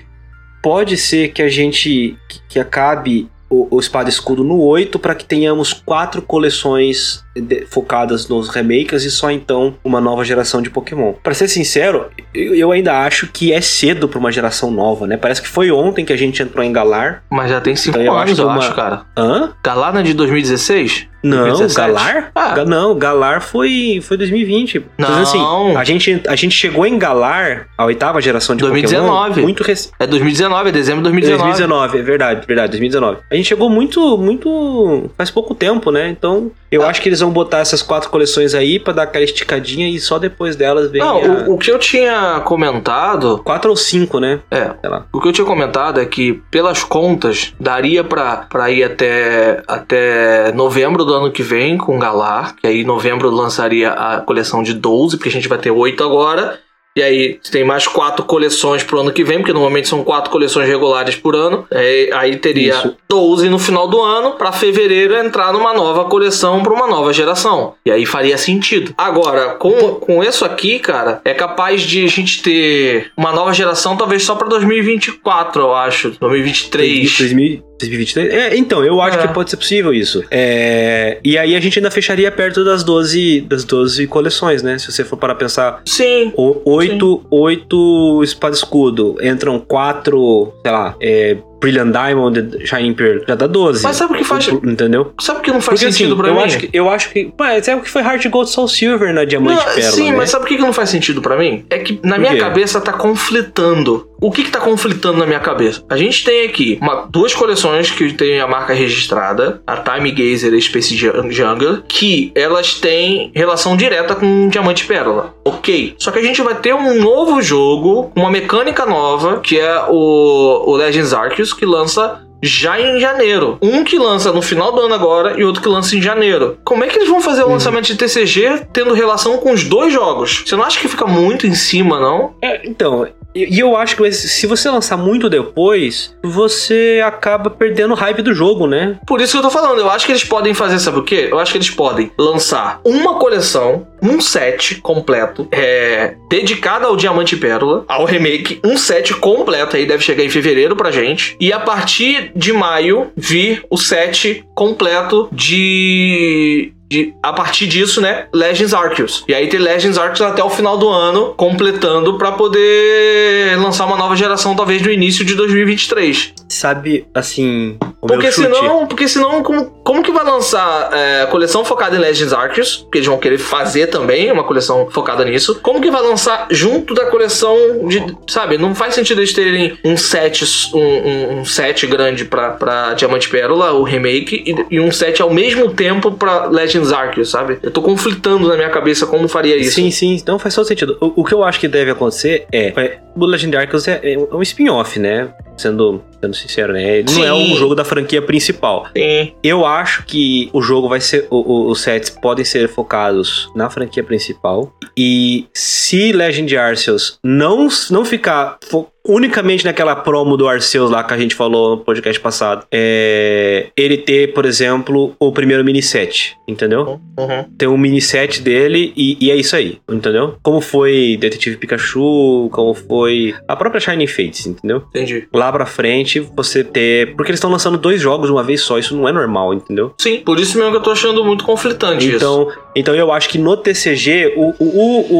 Pode ser que a gente. que, que acabe o, o Espada Escudo no 8 para que tenhamos quatro coleções focadas nos remakes e só então uma nova geração de Pokémon. Pra ser sincero, eu, ainda acho que é cedo pra uma geração nova, né? Parece que foi ontem que a gente entrou em Galar. Mas já tem cinco Então eu anos, acho eu que uma- acho, cara. Hã? Galar não é de 2016? Não, 2017? Galar? Ah. Ga- Não, Galar foi, foi 2020. Tô dizendo assim, Não. a gente, a gente chegou em Galar, a oitava geração de 2019. Pokémon, muito recente. É 2019, é dezembro de 2019. 2019, é verdade, verdade, 2019. A gente chegou muito, muito. faz pouco tempo, né? Então, eu Ah. acho que eles vão botar essas quatro coleções aí pra dar aquela esticadinha e só depois delas vem. Não, a- o, o que eu tinha comentado Quatro ou cinco, né? É, o que eu tinha comentado é que, pelas contas, daria pra, pra ir até, até novembro do ano que vem com Galar, que aí em novembro lançaria a coleção de 12, porque a gente vai ter 8 agora. E aí tem mais quatro coleções pro ano que vem, porque normalmente são quatro coleções regulares por ano. É, aí teria Isso. 12 no final do ano, pra fevereiro entrar numa nova coleção pra uma nova geração. E aí faria sentido. Agora, com, com isso aqui, cara, é capaz de a gente ter uma nova geração talvez só pra 2024, eu acho. 2023. 2000 2023? É, então, eu acho É. que pode ser possível isso. É, e aí a gente ainda fecharia perto das 12, das 12 coleções, né? Se você for para pensar, Sim. o- oito, oito espada escudo, entram quatro, sei lá, é, Brilliant Diamond, Shining Pearl, já dá 12. Mas sabe o que faz. Entendeu? Sabe o que não faz Porque sentido assim, pra eu mim? acho que eu acho que, ué, sabe o que foi Heart Gold Soul Silver na Diamante Não, Pérola, sim, né? mas sabe por que não faz sentido pra mim? É que na minha cabeça tá conflitando. O que que tá conflitando na minha cabeça? A gente tem aqui uma- duas coleções que tem a marca registrada, a Time Gazer e a Space Jun- Jungle, que elas têm relação direta com Diamante Pérola. Ok. Só que a gente vai ter um novo jogo, uma mecânica nova, que é o, o Legends Arceus, que lança já em janeiro. Um que lança no final do ano agora e outro que lança em janeiro. Como é que eles vão fazer o Uhum. lançamento de TCG tendo relação com os dois jogos? Você não acha que fica muito em cima, não? É, então, e eu acho que se você lançar muito depois, você acaba perdendo o hype do jogo, né? Por isso que eu tô falando, eu acho que eles podem fazer, sabe o quê? Eu acho que eles podem lançar uma coleção, um set completo, é, dedicado ao Diamante e Pérola, ao remake, um set completo aí deve chegar em fevereiro pra gente, e a partir de maio vir o set completo de de- a partir disso, né, Legends Arceus. E aí ter Legends Arceus até o final do ano, completando pra poder lançar uma nova geração, talvez no início de 2023. Sabe, assim, Porque senão, porque senão como, como que vai lançar é, coleção focada em Legends Arceus? Porque eles vão querer fazer também uma coleção focada nisso. Como que vai lançar junto da coleção de, sabe? Não faz sentido eles terem um set um, um, set grande pra, pra Diamante Pérola, o remake, e, e um set ao mesmo tempo pra Legends Arceus, sabe? Eu tô conflitando na minha cabeça como faria isso. Sim, sim, então faz todo sentido. O, o que eu acho que deve acontecer é. é o Legend Arceus é, é um spin-off, né? Sendo, sendo sincero, né? Não é um jogo da franquia principal. Sim. Eu acho que o jogo vai ser. o- o- os sets podem ser focados na franquia principal. E se Legend Arceus não, não ficar unicamente naquela promo do Arceus lá que a gente falou no podcast passado, é, ele ter, por exemplo, o primeiro mini set, entendeu? Uhum. Tem um mini set dele e, e é isso aí, entendeu? Como foi Detetive Pikachu, como foi a própria Shining Fates, entendeu? Entendi. Lá pra frente você ter. Porque eles estão lançando dois jogos de uma vez só, isso não é normal, entendeu? Sim, por isso mesmo que eu tô achando muito conflitante isso. Então, então eu acho que no TCG o, o,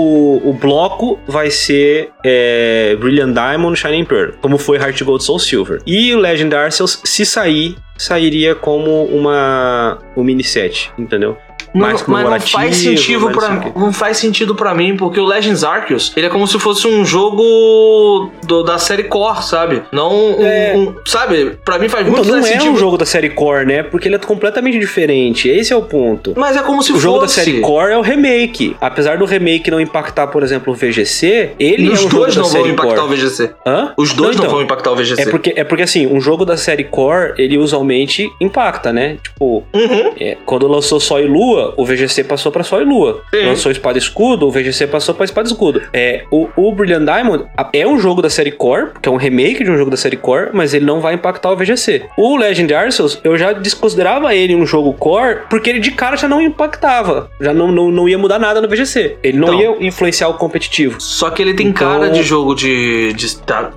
o, o bloco vai ser é, Brilliant Diamond Shining Pearl, como foi Heart Gold Soul Silver. E o Legend Arceus, se sair, sairia como uma um mini set, entendeu? Não, mais mas não faz sentido para não não faz sentido para mim porque o Legends Arceus ele é como se fosse um jogo do- da série Core sabe não um, É. um- sabe Pra mim faz Então muito não mais é sentido um jogo da série Core, né? Porque ele é completamente diferente. Esse é o ponto. mas é como se O jogo da fosse série Core é o remake. Apesar do remake não impactar, por exemplo, o VGC, ele os é um jogo dois da não vão impactar Core. o VGC Hã? os dois não, então. vão impactar o VGC É porque, é porque assim, um jogo da série Core, ele usualmente impacta, né? Tipo, Uhum. é, quando lançou Sol e Lua, Lua, o VGC passou pra Sol e Lua. Sim. Lançou Espada e Escudo, o VGC passou pra Espada e Escudo. É, o, o Brilliant Diamond a- é um jogo da série Core, que é um remake de um jogo da série Core, mas ele não vai impactar o VGC. O Legend Arceus, eu já desconsiderava ele um jogo Core, porque ele de cara já não impactava. Já não, não, não ia mudar nada no VGC. Ele não Então. ia influenciar o competitivo. Só que ele tem Então- cara de jogo de, de,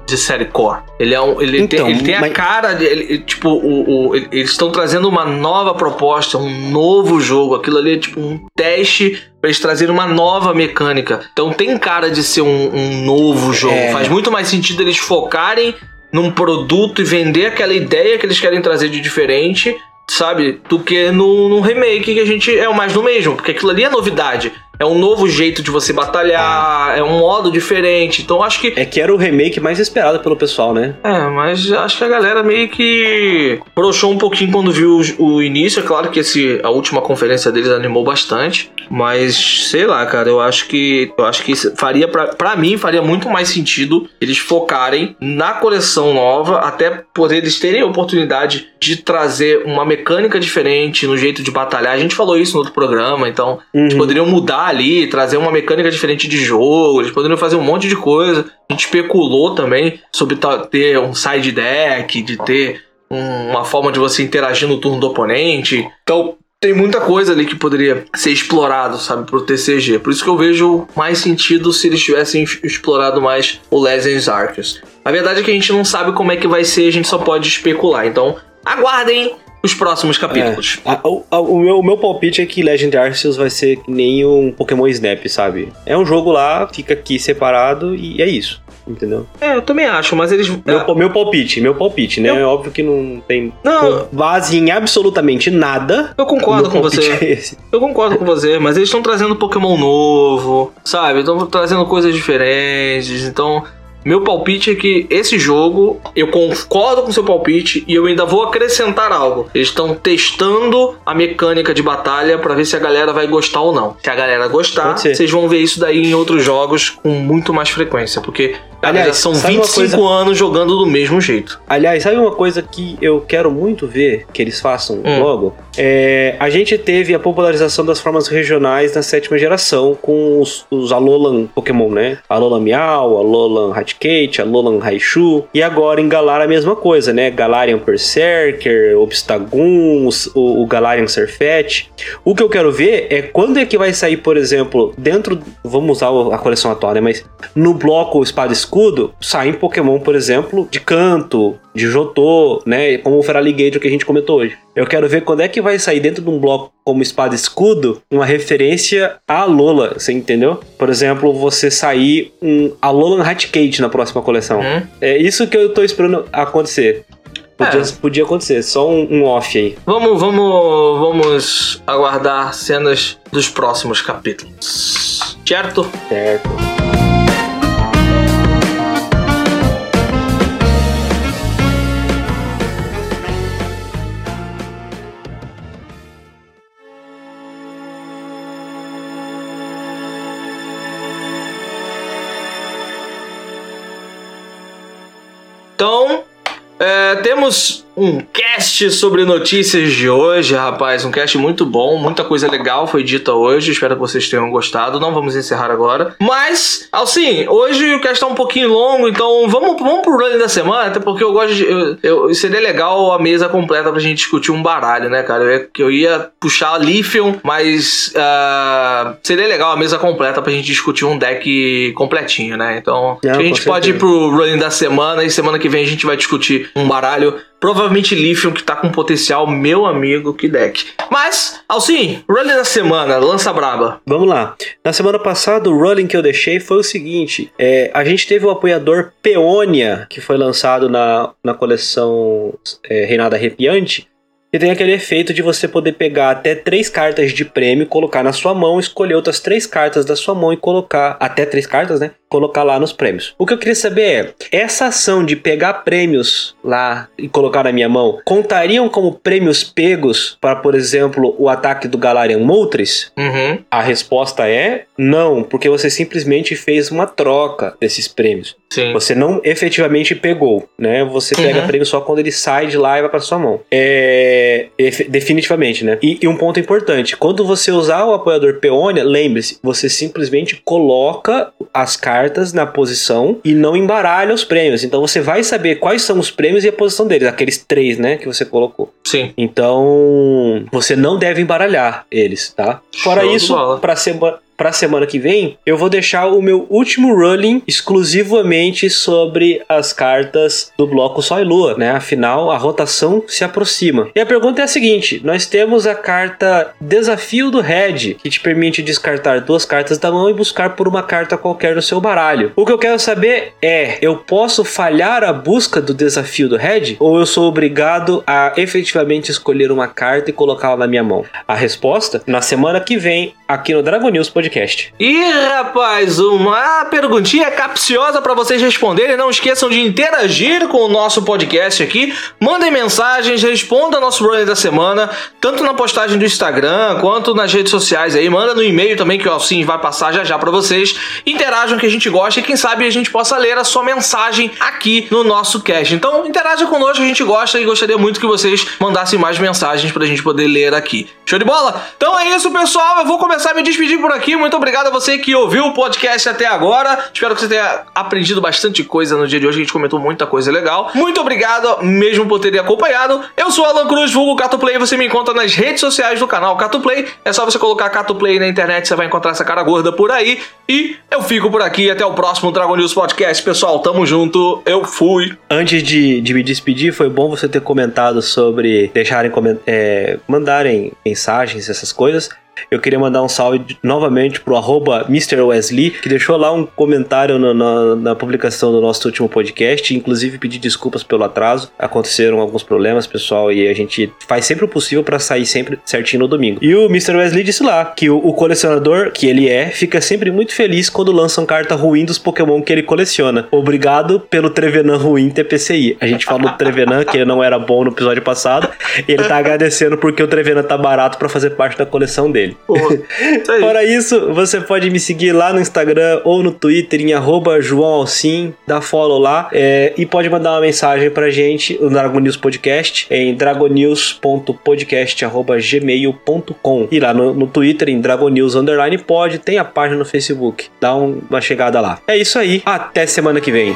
de série core. Ele é um. Ele Então, tem, ele tem a mas- cara de. ele- tipo, o, o- ele- eles estão trazendo uma nova proposta, um novo jogo. Aquilo ali é tipo um teste pra eles trazerem uma nova mecânica. Então tem cara de ser um, um novo jogo. É. Faz muito mais sentido eles focarem num produto e vender aquela ideia que eles querem trazer de diferente. Sabe? Do que no, no remake que a gente é o mais do mesmo. Porque aquilo ali é novidade. É um novo jeito de você batalhar, é, um modo diferente. Então acho que. É que era o remake mais esperado pelo pessoal, né? É, mas acho que a galera meio que broxou um pouquinho quando viu o, início. É claro que esse, a última conferência deles animou bastante. Mas, sei lá, cara, eu acho que. Eu acho que faria, pra, pra mim, faria muito mais sentido eles focarem na coleção nova, até por eles terem a oportunidade de trazer uma mecânica diferente no jeito de batalhar. A gente falou isso no outro programa, então eles Uhum. poderiam mudar ali, trazer uma mecânica diferente de jogo, eles poderiam fazer um monte de coisa. A gente especulou também sobre ter um side deck, de ter um- uma forma de você interagir no turno do oponente. Então, tem muita coisa ali que poderia ser explorado, sabe, pro TCG. Por isso que eu vejo mais sentido se eles tivessem es- explorado mais o Legends Arceus. A verdade é que a gente não sabe como é que vai ser, a gente só pode especular. Então, aguardem os próximos capítulos. A- o, a- o meu, o meu palpite é que Legend Arceus vai ser nem um Pokémon Snap, sabe? É um jogo lá, fica aqui separado e é isso. Entendeu? É, eu também acho, mas eles. Meu, meu palpite, meu palpite, né? Eu- É óbvio que não tem Não. base em absolutamente nada. Eu concordo com você. é. Eu concordo com você, mas eles estão trazendo Pokémon novo, sabe? Estão trazendo coisas diferentes. Então, meu palpite é que esse jogo, eu concordo com seu palpite e eu ainda vou acrescentar algo. Eles estão testando a mecânica de batalha pra ver se a galera vai gostar ou não. Se a galera gostar, vocês vão ver isso daí em outros jogos com muito mais frequência, porque cara, Aliás, são sabe uma 25 coisa- anos jogando do mesmo jeito. Aliás, sabe uma coisa que eu quero muito ver que eles façam Hum. logo? É, a gente teve a popularização das formas regionais na sétima geração com os, os Alolan Pokémon, né? Alolan Miau, Alolan Raticate, Alolan Raichu. E agora em Galar a mesma coisa, né? Galarian Berserker, Obstagoon, o, o Galarian Surfet. O que eu quero ver é quando é que vai sair, por exemplo, dentro. Vamos usar a coleção atual, né? Mas no bloco Espada e Escudo, saem Pokémon, por exemplo, de canto, de Jotô, né? Como o Feraligatr que a gente comentou hoje. Eu quero ver quando é que vai sair dentro de um bloco como Espada e Escudo uma referência à Lola, você entendeu? Por exemplo, você sair um Alolan Raticate na próxima coleção. Hum? É isso que eu tô esperando acontecer. Podia, É. podia acontecer, só um, um off aí. Vamos, vamos, vamos aguardar cenas dos próximos capítulos. Certo? Certo. Então, é, temos um cast sobre notícias de hoje, rapaz. Um cast muito bom, muita coisa legal foi dita hoje. Espero que vocês tenham gostado. Não vamos encerrar agora. Mas, assim, hoje o cast tá um pouquinho longo, então vamos, vamos pro running da semana, até porque eu gosto de. Eu, eu- seria legal a mesa completa pra gente discutir um baralho, né, cara? Eu ia, que eu ia puxar Lithium, mas ah, seria legal a mesa completa pra gente discutir um deck completinho, né? Então, Não, a gente pode ir pro running da semana e semana que vem a gente vai discutir um baralho. Provavelmente Lithium, que tá com potencial, meu amigo, que deck. Mas, Alcim, running da semana, lança braba. Vamos lá. Na semana passada, o rolling que eu deixei foi o seguinte: é, a gente teve o apoiador Peônia, que foi lançado na, na coleção é, Reinada Arrepiante, que tem aquele efeito de você poder pegar até três cartas de prêmio, colocar na sua mão, escolher outras três cartas da sua mão e colocar. Até três cartas, né? Colocar lá nos prêmios. O que eu queria saber é, essa ação de pegar prêmios lá e colocar na minha mão, contariam como prêmios pegos para, por exemplo, o ataque do Galarian Moltres? Uhum. A resposta é não, porque você simplesmente fez uma troca desses prêmios. Sim. Você não efetivamente pegou, né? Você pega Uhum. prêmio só quando ele sai de lá e vai pra sua mão. É. Definitivamente, né? E, e um ponto importante: quando você usar o apoiador Peônia, lembre-se, você simplesmente coloca as cartas na posição e não embaralha os prêmios. Então você vai saber quais são os prêmios e a posição deles, aqueles três, né? Que você colocou. Sim. Então, você não deve embaralhar eles, tá? Fora Show isso, bola. pra semana. Pra semana que vem, eu vou deixar o meu último rolling exclusivamente sobre as cartas do bloco Sol e Lua, né? Afinal, a rotação se aproxima. E a pergunta é a seguinte: nós temos a carta Desafio do Red, que te permite descartar duas cartas da mão e buscar por uma carta qualquer no seu baralho. O que eu quero saber é: eu posso falhar a busca do desafio do Red? Ou eu sou obrigado a efetivamente escolher uma carta e colocá-la na minha mão? A resposta na semana que vem, aqui no Dragon News Podcast. E rapaz, uma perguntinha capciosa para vocês responderem. Não esqueçam de interagir com o nosso podcast aqui. Mandem mensagens, respondam nosso running da semana, tanto na postagem do Instagram quanto nas redes sociais aí. Manda no e-mail também que o Alcim vai passar já já para vocês. Interajam que a gente gosta e quem sabe a gente possa ler a sua mensagem aqui no nosso cast. Então interaja conosco, a gente gosta e gostaria muito que vocês mandassem mais mensagens pra gente poder ler aqui. Show de bola? Então é isso, pessoal. Eu vou começar a me despedir por aqui. Muito obrigado a você que ouviu o podcast até agora. Espero que você tenha aprendido bastante coisa no dia de hoje. A gente comentou muita coisa legal. Muito obrigado mesmo por terem acompanhado. Eu sou Alan Cruz, vulgo Catuplay. Você me encontra nas redes sociais do canal Catuplay. É só você colocar Catuplay na internet, você vai encontrar essa cara gorda por aí. E eu fico por aqui. Até o próximo Dragon News Podcast, pessoal. Tamo junto. Eu fui. Antes de, de me despedir, foi bom você ter comentado sobre deixarem é, mandarem mensagens, essas coisas. Eu queria mandar um salve novamente pro arroba Mr. Wesley, que deixou lá um comentário no- na, na publicação do nosso último podcast, inclusive pedir desculpas pelo atraso. Aconteceram alguns problemas, pessoal, e a gente faz sempre o possível para sair sempre certinho no domingo. E o Mr. Wesley disse lá que o, o colecionador que ele é fica sempre muito feliz quando lançam carta ruim dos Pokémon que ele coleciona. Obrigado pelo Trevenant ruim TPCI. A gente falou do Trevenant, que ele não era bom no episódio passado, e ele tá agradecendo porque o Trevenant tá barato para fazer parte da coleção dele. Porra. Isso. Fora isso, você pode me seguir lá no Instagram ou no Twitter em arroba João Alcim, dá follow lá é, e pode mandar uma mensagem pra gente no Dragon News Podcast em dragonews.podcast.gmail.com e lá no, no Twitter em Dragon News Underline pode, tem a página no Facebook, dá um- uma chegada lá. É isso aí, até semana que vem.